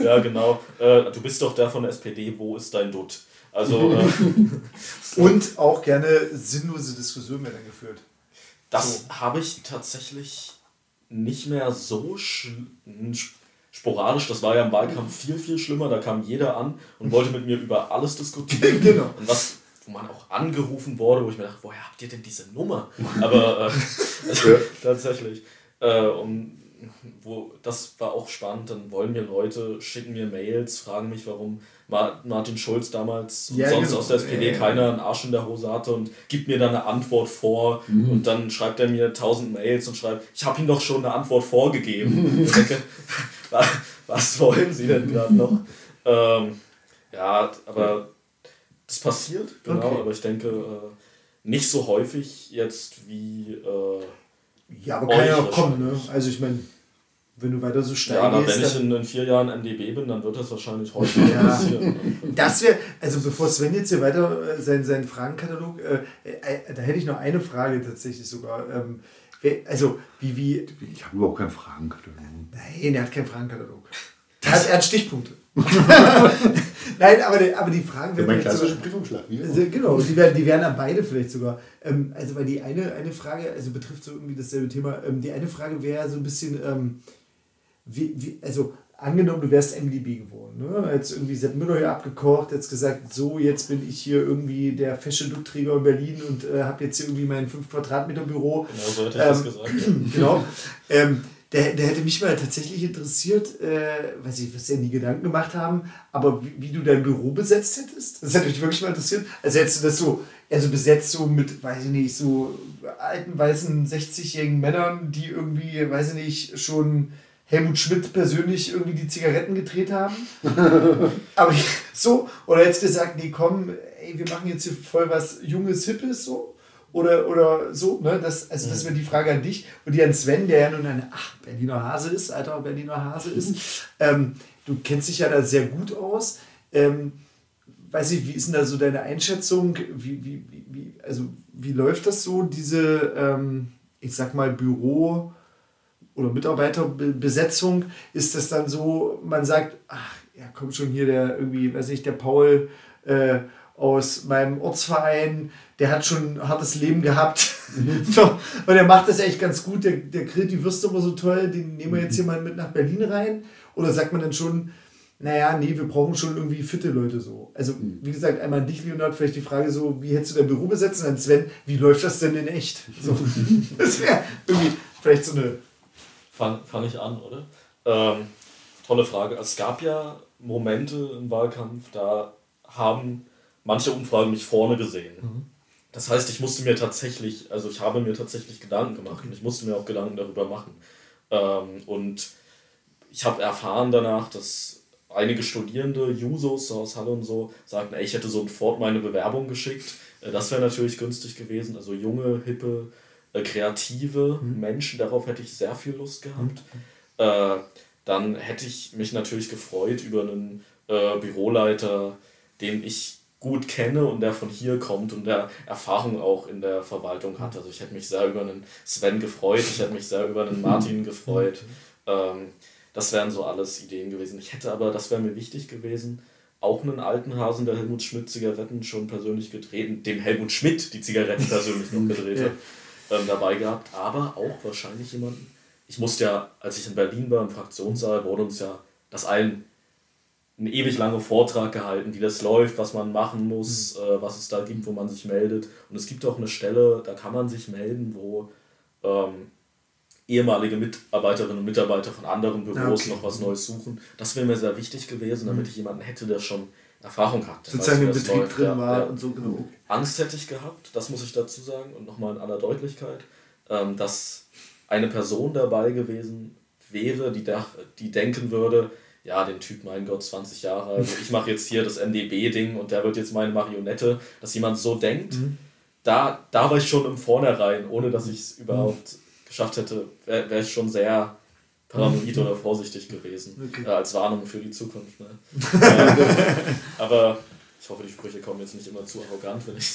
ja, genau. Äh, du bist doch der von der SPD, wo ist dein Dutt? Also, äh, Und auch gerne sinnlose Diskussionen werden geführt. Das so. habe ich tatsächlich nicht mehr so sporadisch. Das war ja im Wahlkampf viel, viel schlimmer. Da kam jeder an und wollte mit mir über alles diskutieren. genau. Und was, wo man auch angerufen wurde, wo ich mir dachte, woher habt ihr denn diese Nummer? Aber äh, also, ja. tatsächlich. Äh, um, wo, das war auch spannend. Dann wollen mir Leute, schicken mir Mails, fragen mich, warum Martin Schulz damals ja, sonst genau. aus der SPD ja, keiner einen Arsch in der Hose hatte und gibt mir dann eine Antwort vor mhm. und dann schreibt er mir tausend Mails und schreibt, ich habe ihm doch schon eine Antwort vorgegeben. denke, was wollen Sie denn gerade noch? Ähm, ja, aber das passiert, genau, okay. aber ich denke äh, nicht so häufig jetzt wie. Äh, ja, aber kann ja auch kommen, ne? Also ich meine wenn du weiter so steil ja, gehst. Ja, wenn ich in, in, vier Jahren MDB bin, dann wird das wahrscheinlich heute ja. passieren. Das wäre, also bevor Sven jetzt hier weiter äh, seinen, seinen Fragenkatalog, äh, äh, da hätte ich noch eine Frage tatsächlich sogar. Ähm, also, wie, wie. Ich habe überhaupt keinen Fragenkatalog. Nein, er hat keinen Fragenkatalog. Er hat, er hat Stichpunkte. Nein, aber, die, aber die Fragen werden. Ja, mein klassischer Prüfungsschlag. Also, genau, die werden, die werden dann beide vielleicht sogar. Ähm, also, weil die eine, eine Frage, also betrifft so irgendwie dasselbe Thema. Ähm, die eine Frage wäre so ein bisschen. Ähm, wie, wie, also angenommen, du wärst MDB geworden, ne? jetzt irgendwie Sepp Müller hier abgekocht, jetzt gesagt, so, jetzt bin ich hier irgendwie der Fashion Look Träger in Berlin und äh, habe jetzt hier irgendwie mein 5 Quadratmeter Büro. Genau, so hätte ich ähm, das gesagt. genau. Der, der hätte mich mal tatsächlich interessiert, äh, weiß ich, was sie nie Gedanken gemacht haben, aber wie, wie, du dein Büro besetzt hättest. Das hätte mich wirklich mal interessiert. Also hättest du das so, also besetzt so mit, weiß ich nicht, so alten, weißen, 60-jährigen Männern, die irgendwie, weiß ich nicht, schon Helmut Schmidt persönlich irgendwie die Zigaretten gedreht haben. Aber so, oder jetzt gesagt, nee, komm, ey, wir machen jetzt hier voll was Junges, Hippes, so. Oder, oder so, ne? Das, also das wäre die Frage an dich und die an Sven, der ja nun ein ach, Berliner Hase ist, alter Berliner Hase ist. Ähm, du kennst dich ja da sehr gut aus. Ähm, weiß ich, wie ist denn da so deine Einschätzung? Wie, wie, wie, also, wie läuft das so, diese, ähm, ich sag mal, Büro- oder Mitarbeiterbesetzung ist das dann so, man sagt, ach, ja, kommt schon hier der irgendwie, weiß ich, der Paul äh, aus meinem Ortsverein, der hat schon ein hartes Leben gehabt. Mhm. so, und er macht das echt ganz gut, der, der grillt die Würste immer so toll, den nehmen wir jetzt hier mal mit nach Berlin rein. Oder sagt man dann schon, naja, nee, wir brauchen schon irgendwie fitte Leute so. Also, mhm. wie gesagt, einmal an dich, Leonard, vielleicht die Frage so, wie hättest du dein Büro besetzt? Und dann Sven, wie läuft das denn in echt? So, das wäre irgendwie vielleicht so eine Fange fang ich an, oder? Ähm, tolle Frage. Es gab ja Momente im Wahlkampf, da haben manche Umfragen mich vorne gesehen. Mhm. Das heißt, ich musste mir tatsächlich, also ich habe mir tatsächlich Gedanken gemacht und ich musste mir auch Gedanken darüber machen. Ähm, und ich habe erfahren danach, dass einige Studierende, Jusos aus Halle und so, sagten, ey, ich hätte sofort meine Bewerbung geschickt. Äh, das wäre natürlich günstig gewesen. Also junge, hippe äh, kreative mhm. Menschen, darauf hätte ich sehr viel Lust gehabt. Mhm. Äh, dann hätte ich mich natürlich gefreut über einen äh, Büroleiter, den ich gut kenne und der von hier kommt und der Erfahrung auch in der Verwaltung hat. Also ich hätte mich sehr über einen Sven gefreut, ich hätte mich sehr über einen Martin gefreut. Ähm, das wären so alles Ideen gewesen. Ich hätte aber, das wäre mir wichtig gewesen, auch einen alten Hasen, der Helmut Schmidt Zigaretten schon persönlich gedreht, dem Helmut Schmidt die Zigaretten persönlich noch gedreht hat, ähm, dabei gehabt. Aber auch wahrscheinlich jemanden. Ich musste ja, als ich in Berlin war, im Fraktionssaal, wurde uns ja das allen einen ewig langen Vortrag gehalten, wie das läuft, was man machen muss, mhm. äh, was es da gibt, wo man sich meldet. Und es gibt auch eine Stelle, da kann man sich melden, wo ähm, ehemalige Mitarbeiterinnen und Mitarbeiter von anderen Büros okay. noch was Neues suchen. Das wäre mir sehr wichtig gewesen, damit mhm. ich jemanden hätte, der schon Erfahrung hat. Sozusagen im Betrieb läuft. drin war ja. und so genau. Angst hätte ich gehabt, das muss ich dazu sagen und nochmal in aller Deutlichkeit, ähm, dass eine Person dabei gewesen wäre, die, die denken würde, ja, den Typ, mein Gott, 20 Jahre, also ich mache jetzt hier das MDB-Ding und der wird jetzt meine Marionette, dass jemand so denkt, mhm. da, da war ich schon im Vornherein, ohne dass ich es überhaupt geschafft hätte, wäre wär ich schon sehr paranoid oder vorsichtig gewesen, okay. äh, als Warnung für die Zukunft. Ne? aber ich hoffe, die Sprüche kommen jetzt nicht immer zu arrogant, wenn ich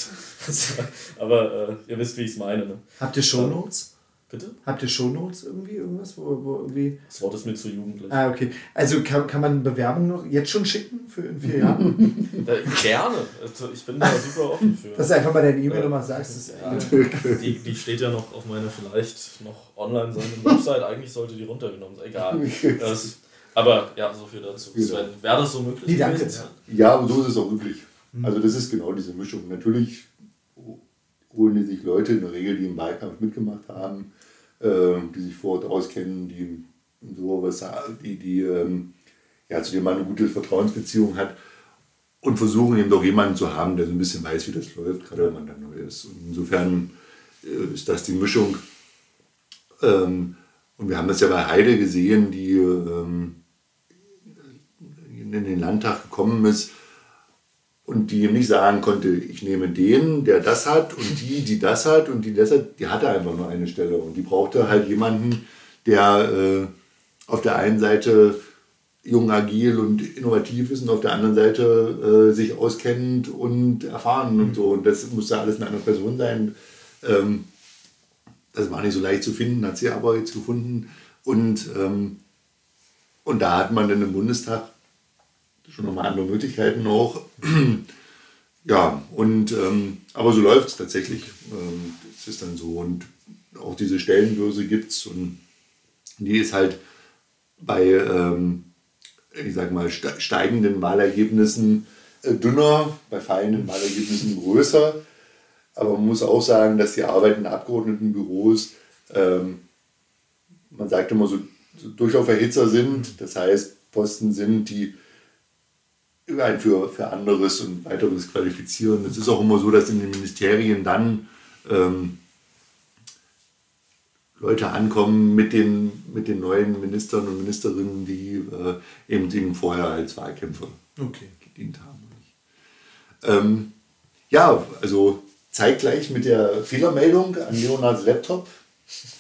das sage. Aber äh, ihr wisst, wie ich es meine. Ne? Habt ihr Shownotes? Bitte? Habt ihr Shownotes irgendwie, irgendwas, wo, wo irgendwie... Das Wort ist mir zu jugendlich. Ah, okay. Also kann, kann man Bewerbung noch jetzt schon schicken für in vier Jahren? Gerne. Also ich bin da super offen für. Dass du einfach mal deine E-Mail nochmal sagst. Das ja, die, die steht ja noch auf meiner vielleicht noch online seinen Website. Eigentlich sollte die runtergenommen sein. Egal. Das, aber ja, so viel dazu. Ja. Sven, wäre das so möglich? Nee, danke. Ja. ja, aber so ist es auch möglich. Mhm. Also das ist genau diese Mischung. Natürlich holen die sich Leute in der Regel, die im Wahlkampf mitgemacht haben, äh, die sich vor Ort auskennen, die sowas, die, die ähm, ja, zu dem man eine gute Vertrauensbeziehung hat und versuchen eben doch jemanden zu haben, der so ein bisschen weiß, wie das läuft, gerade wenn man dann neu ist. Und insofern äh, ist das die Mischung. Ähm, und wir haben das ja bei Heide gesehen, die ähm, in den Landtag gekommen ist und die ihm nicht sagen konnte, ich nehme den, der das hat und die, die das hat und die das hat, die hatte einfach nur eine Stelle. Und die brauchte halt jemanden, der äh, auf der einen Seite jung, agil und innovativ ist und auf der anderen Seite äh, sich auskennt und erfahren und so. Und das musste alles eine andere Person sein. Ähm, das war nicht so leicht zu finden, hat sie aber jetzt gefunden. Und, ähm, und da hat man dann im Bundestag schon nochmal andere Möglichkeiten noch. ja, und ähm, aber so läuft es tatsächlich. Ähm, ist dann so. Und auch diese Stellenbörse gibt es und die ist halt bei, ähm, ich sag mal, steigenden Wahlergebnissen äh, dünner, bei fallenden Wahlergebnissen größer. Aber man muss auch sagen, dass die Arbeit in Abgeordnetenbüros, ähm, man sagt immer so, so Durchlauferhitzer sind. Das heißt, Posten sind, die ein für, für anderes und weiteres qualifizieren. Es ist auch immer so, dass in den Ministerien dann ähm, Leute ankommen mit den, mit den neuen Ministern und Ministerinnen, die äh, eben, eben vorher als Wahlkämpfer okay. gedient haben. Ähm, ja, also zeitgleich mit der Fehlermeldung an Leonards Laptop.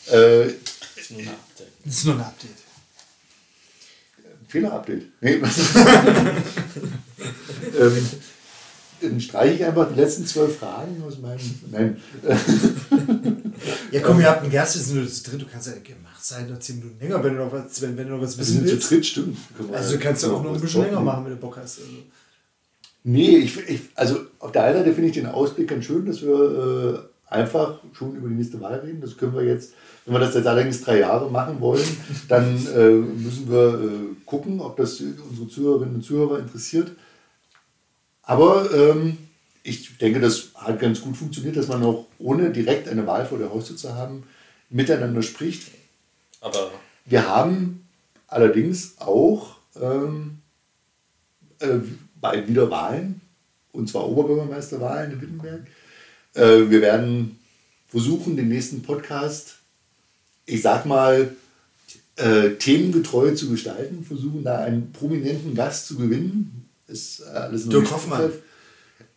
Äh, das ist nur ein Update. Das ist nur ein Update. Fehler-Update. Nee, ähm, dann streiche ich einfach die letzten zwölf Fragen aus meinem. Nein. ja, komm, ihr habt einen Gast, wir sind nur zu dritt. Du kannst ja gemacht sein, noch zehn Minuten länger, wenn du noch was, wenn, wenn du noch was wissen willst. Zu dritt, stimmt. Also, du kannst ja auch noch ein bisschen länger machen, wenn du Bock hast. Also. Nee, ich, ich, also auf der einen Seite finde ich den Ausblick ganz schön, dass wir äh, einfach schon über die nächste Wahl reden. Das können wir jetzt wenn wir das jetzt allerdings drei Jahre machen wollen, dann äh, müssen wir äh, gucken, ob das unsere Zuhörerinnen und Zuhörer interessiert. Aber ähm, ich denke, das hat ganz gut funktioniert, dass man auch ohne direkt eine Wahl vor der Haustür zu haben, miteinander spricht. Aber wir haben allerdings auch ähm, äh, bald wieder Wahlen, und zwar Oberbürgermeisterwahlen in Wittenberg. Äh, wir werden versuchen, den nächsten Podcast ich sag mal, äh, themengetreu zu gestalten, versuchen da einen prominenten Gast zu gewinnen. Ist äh, alles Dirk Hoffmann.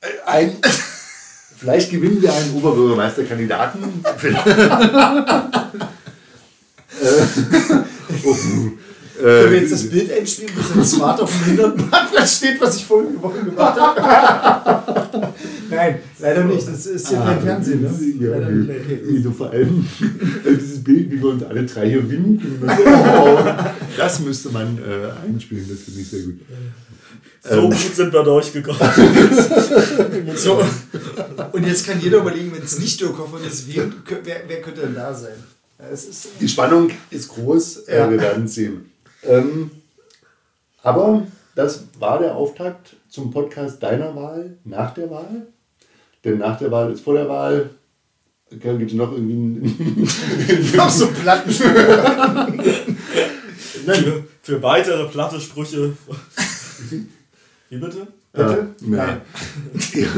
Äh, ein Vielleicht gewinnen wir einen Oberbürgermeisterkandidaten. oh, Können wir jetzt das Bild einspielen, bis ein Smart auf dem Behindertenparkplatz steht, was ich vorige Woche gemacht habe? Nein, leider nicht. Das ist hier kein Fernsehen. Ne? Ja, Leider nicht. Okay. Nee, so vor allem äh, dieses Bild, wie wir uns alle drei hier winken. Das müsste man äh, einspielen, das finde ich sehr gut. So Ähm. gut sind wir durchgekommen. So. Und jetzt kann jeder überlegen, wenn es nicht Dirk Hoffmann ist, wen, wer, wer könnte denn da sein? Ja, Es ist, Die Spannung ist groß, äh, Ja. wir werden es sehen. Ähm, aber das war der Auftakt zum Podcast deiner Wahl nach der Wahl. Denn nach der Wahl ist vor der Wahl. Gibt es noch irgendwie einen. ich hab so Platten. Nein. Für, für weitere platte Sprüche. Wie bitte? Bitte? Ja, ja.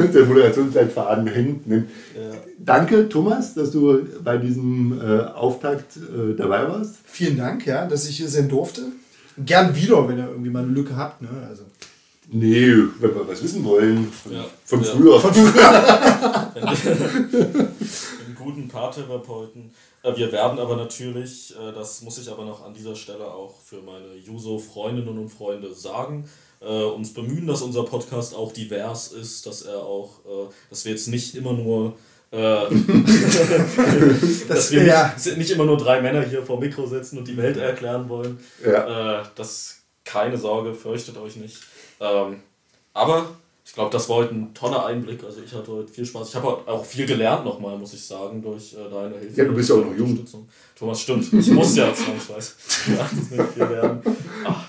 Der Moderationsleitfaden hängt. Ne? Ja. Danke, Thomas, dass du bei diesem äh, Auftakt äh, dabei warst. Vielen Dank, ja, dass ich hier sein durfte. Gern wieder, wenn ihr irgendwie mal eine Lücke habt. Ne? Also. Nee, wenn wir was wissen wollen. Von, Ja. von Ja. früher. einen guten Paartherapeuten. Äh, Wir werden aber natürlich, äh, das muss ich aber noch an dieser Stelle auch für meine Juso-Freundinnen und Freunde sagen, äh, uns bemühen, dass unser Podcast auch divers ist, dass er auch, äh, dass wir jetzt nicht immer nur äh, dass wir nicht, nicht immer nur drei Männer hier vor Mikro sitzen und die Welt erklären wollen. Ja. Äh, das keine Sorge, fürchtet euch nicht. Ähm, aber ich glaube, das war heute ein toller Einblick. Also ich hatte heute viel Spaß. Ich habe auch viel gelernt nochmal, muss ich sagen, durch äh, deine Hilfe. Ja, du bist ja auch noch jung. Thomas, stimmt. Ich muss ja zwangsweise. Ja, das nicht viel lernen. Ach,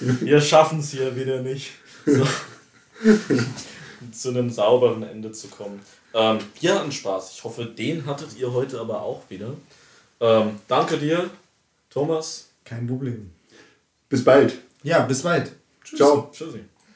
wir schaffen es hier wieder nicht. So. zu einem sauberen Ende zu kommen. Ähm, wir hatten Spaß. Ich hoffe, den hattet ihr heute aber auch wieder. Ähm, danke dir, Thomas. Kein Problem. Bis bald. Ja, bis bald. Ciao. Tschüssi.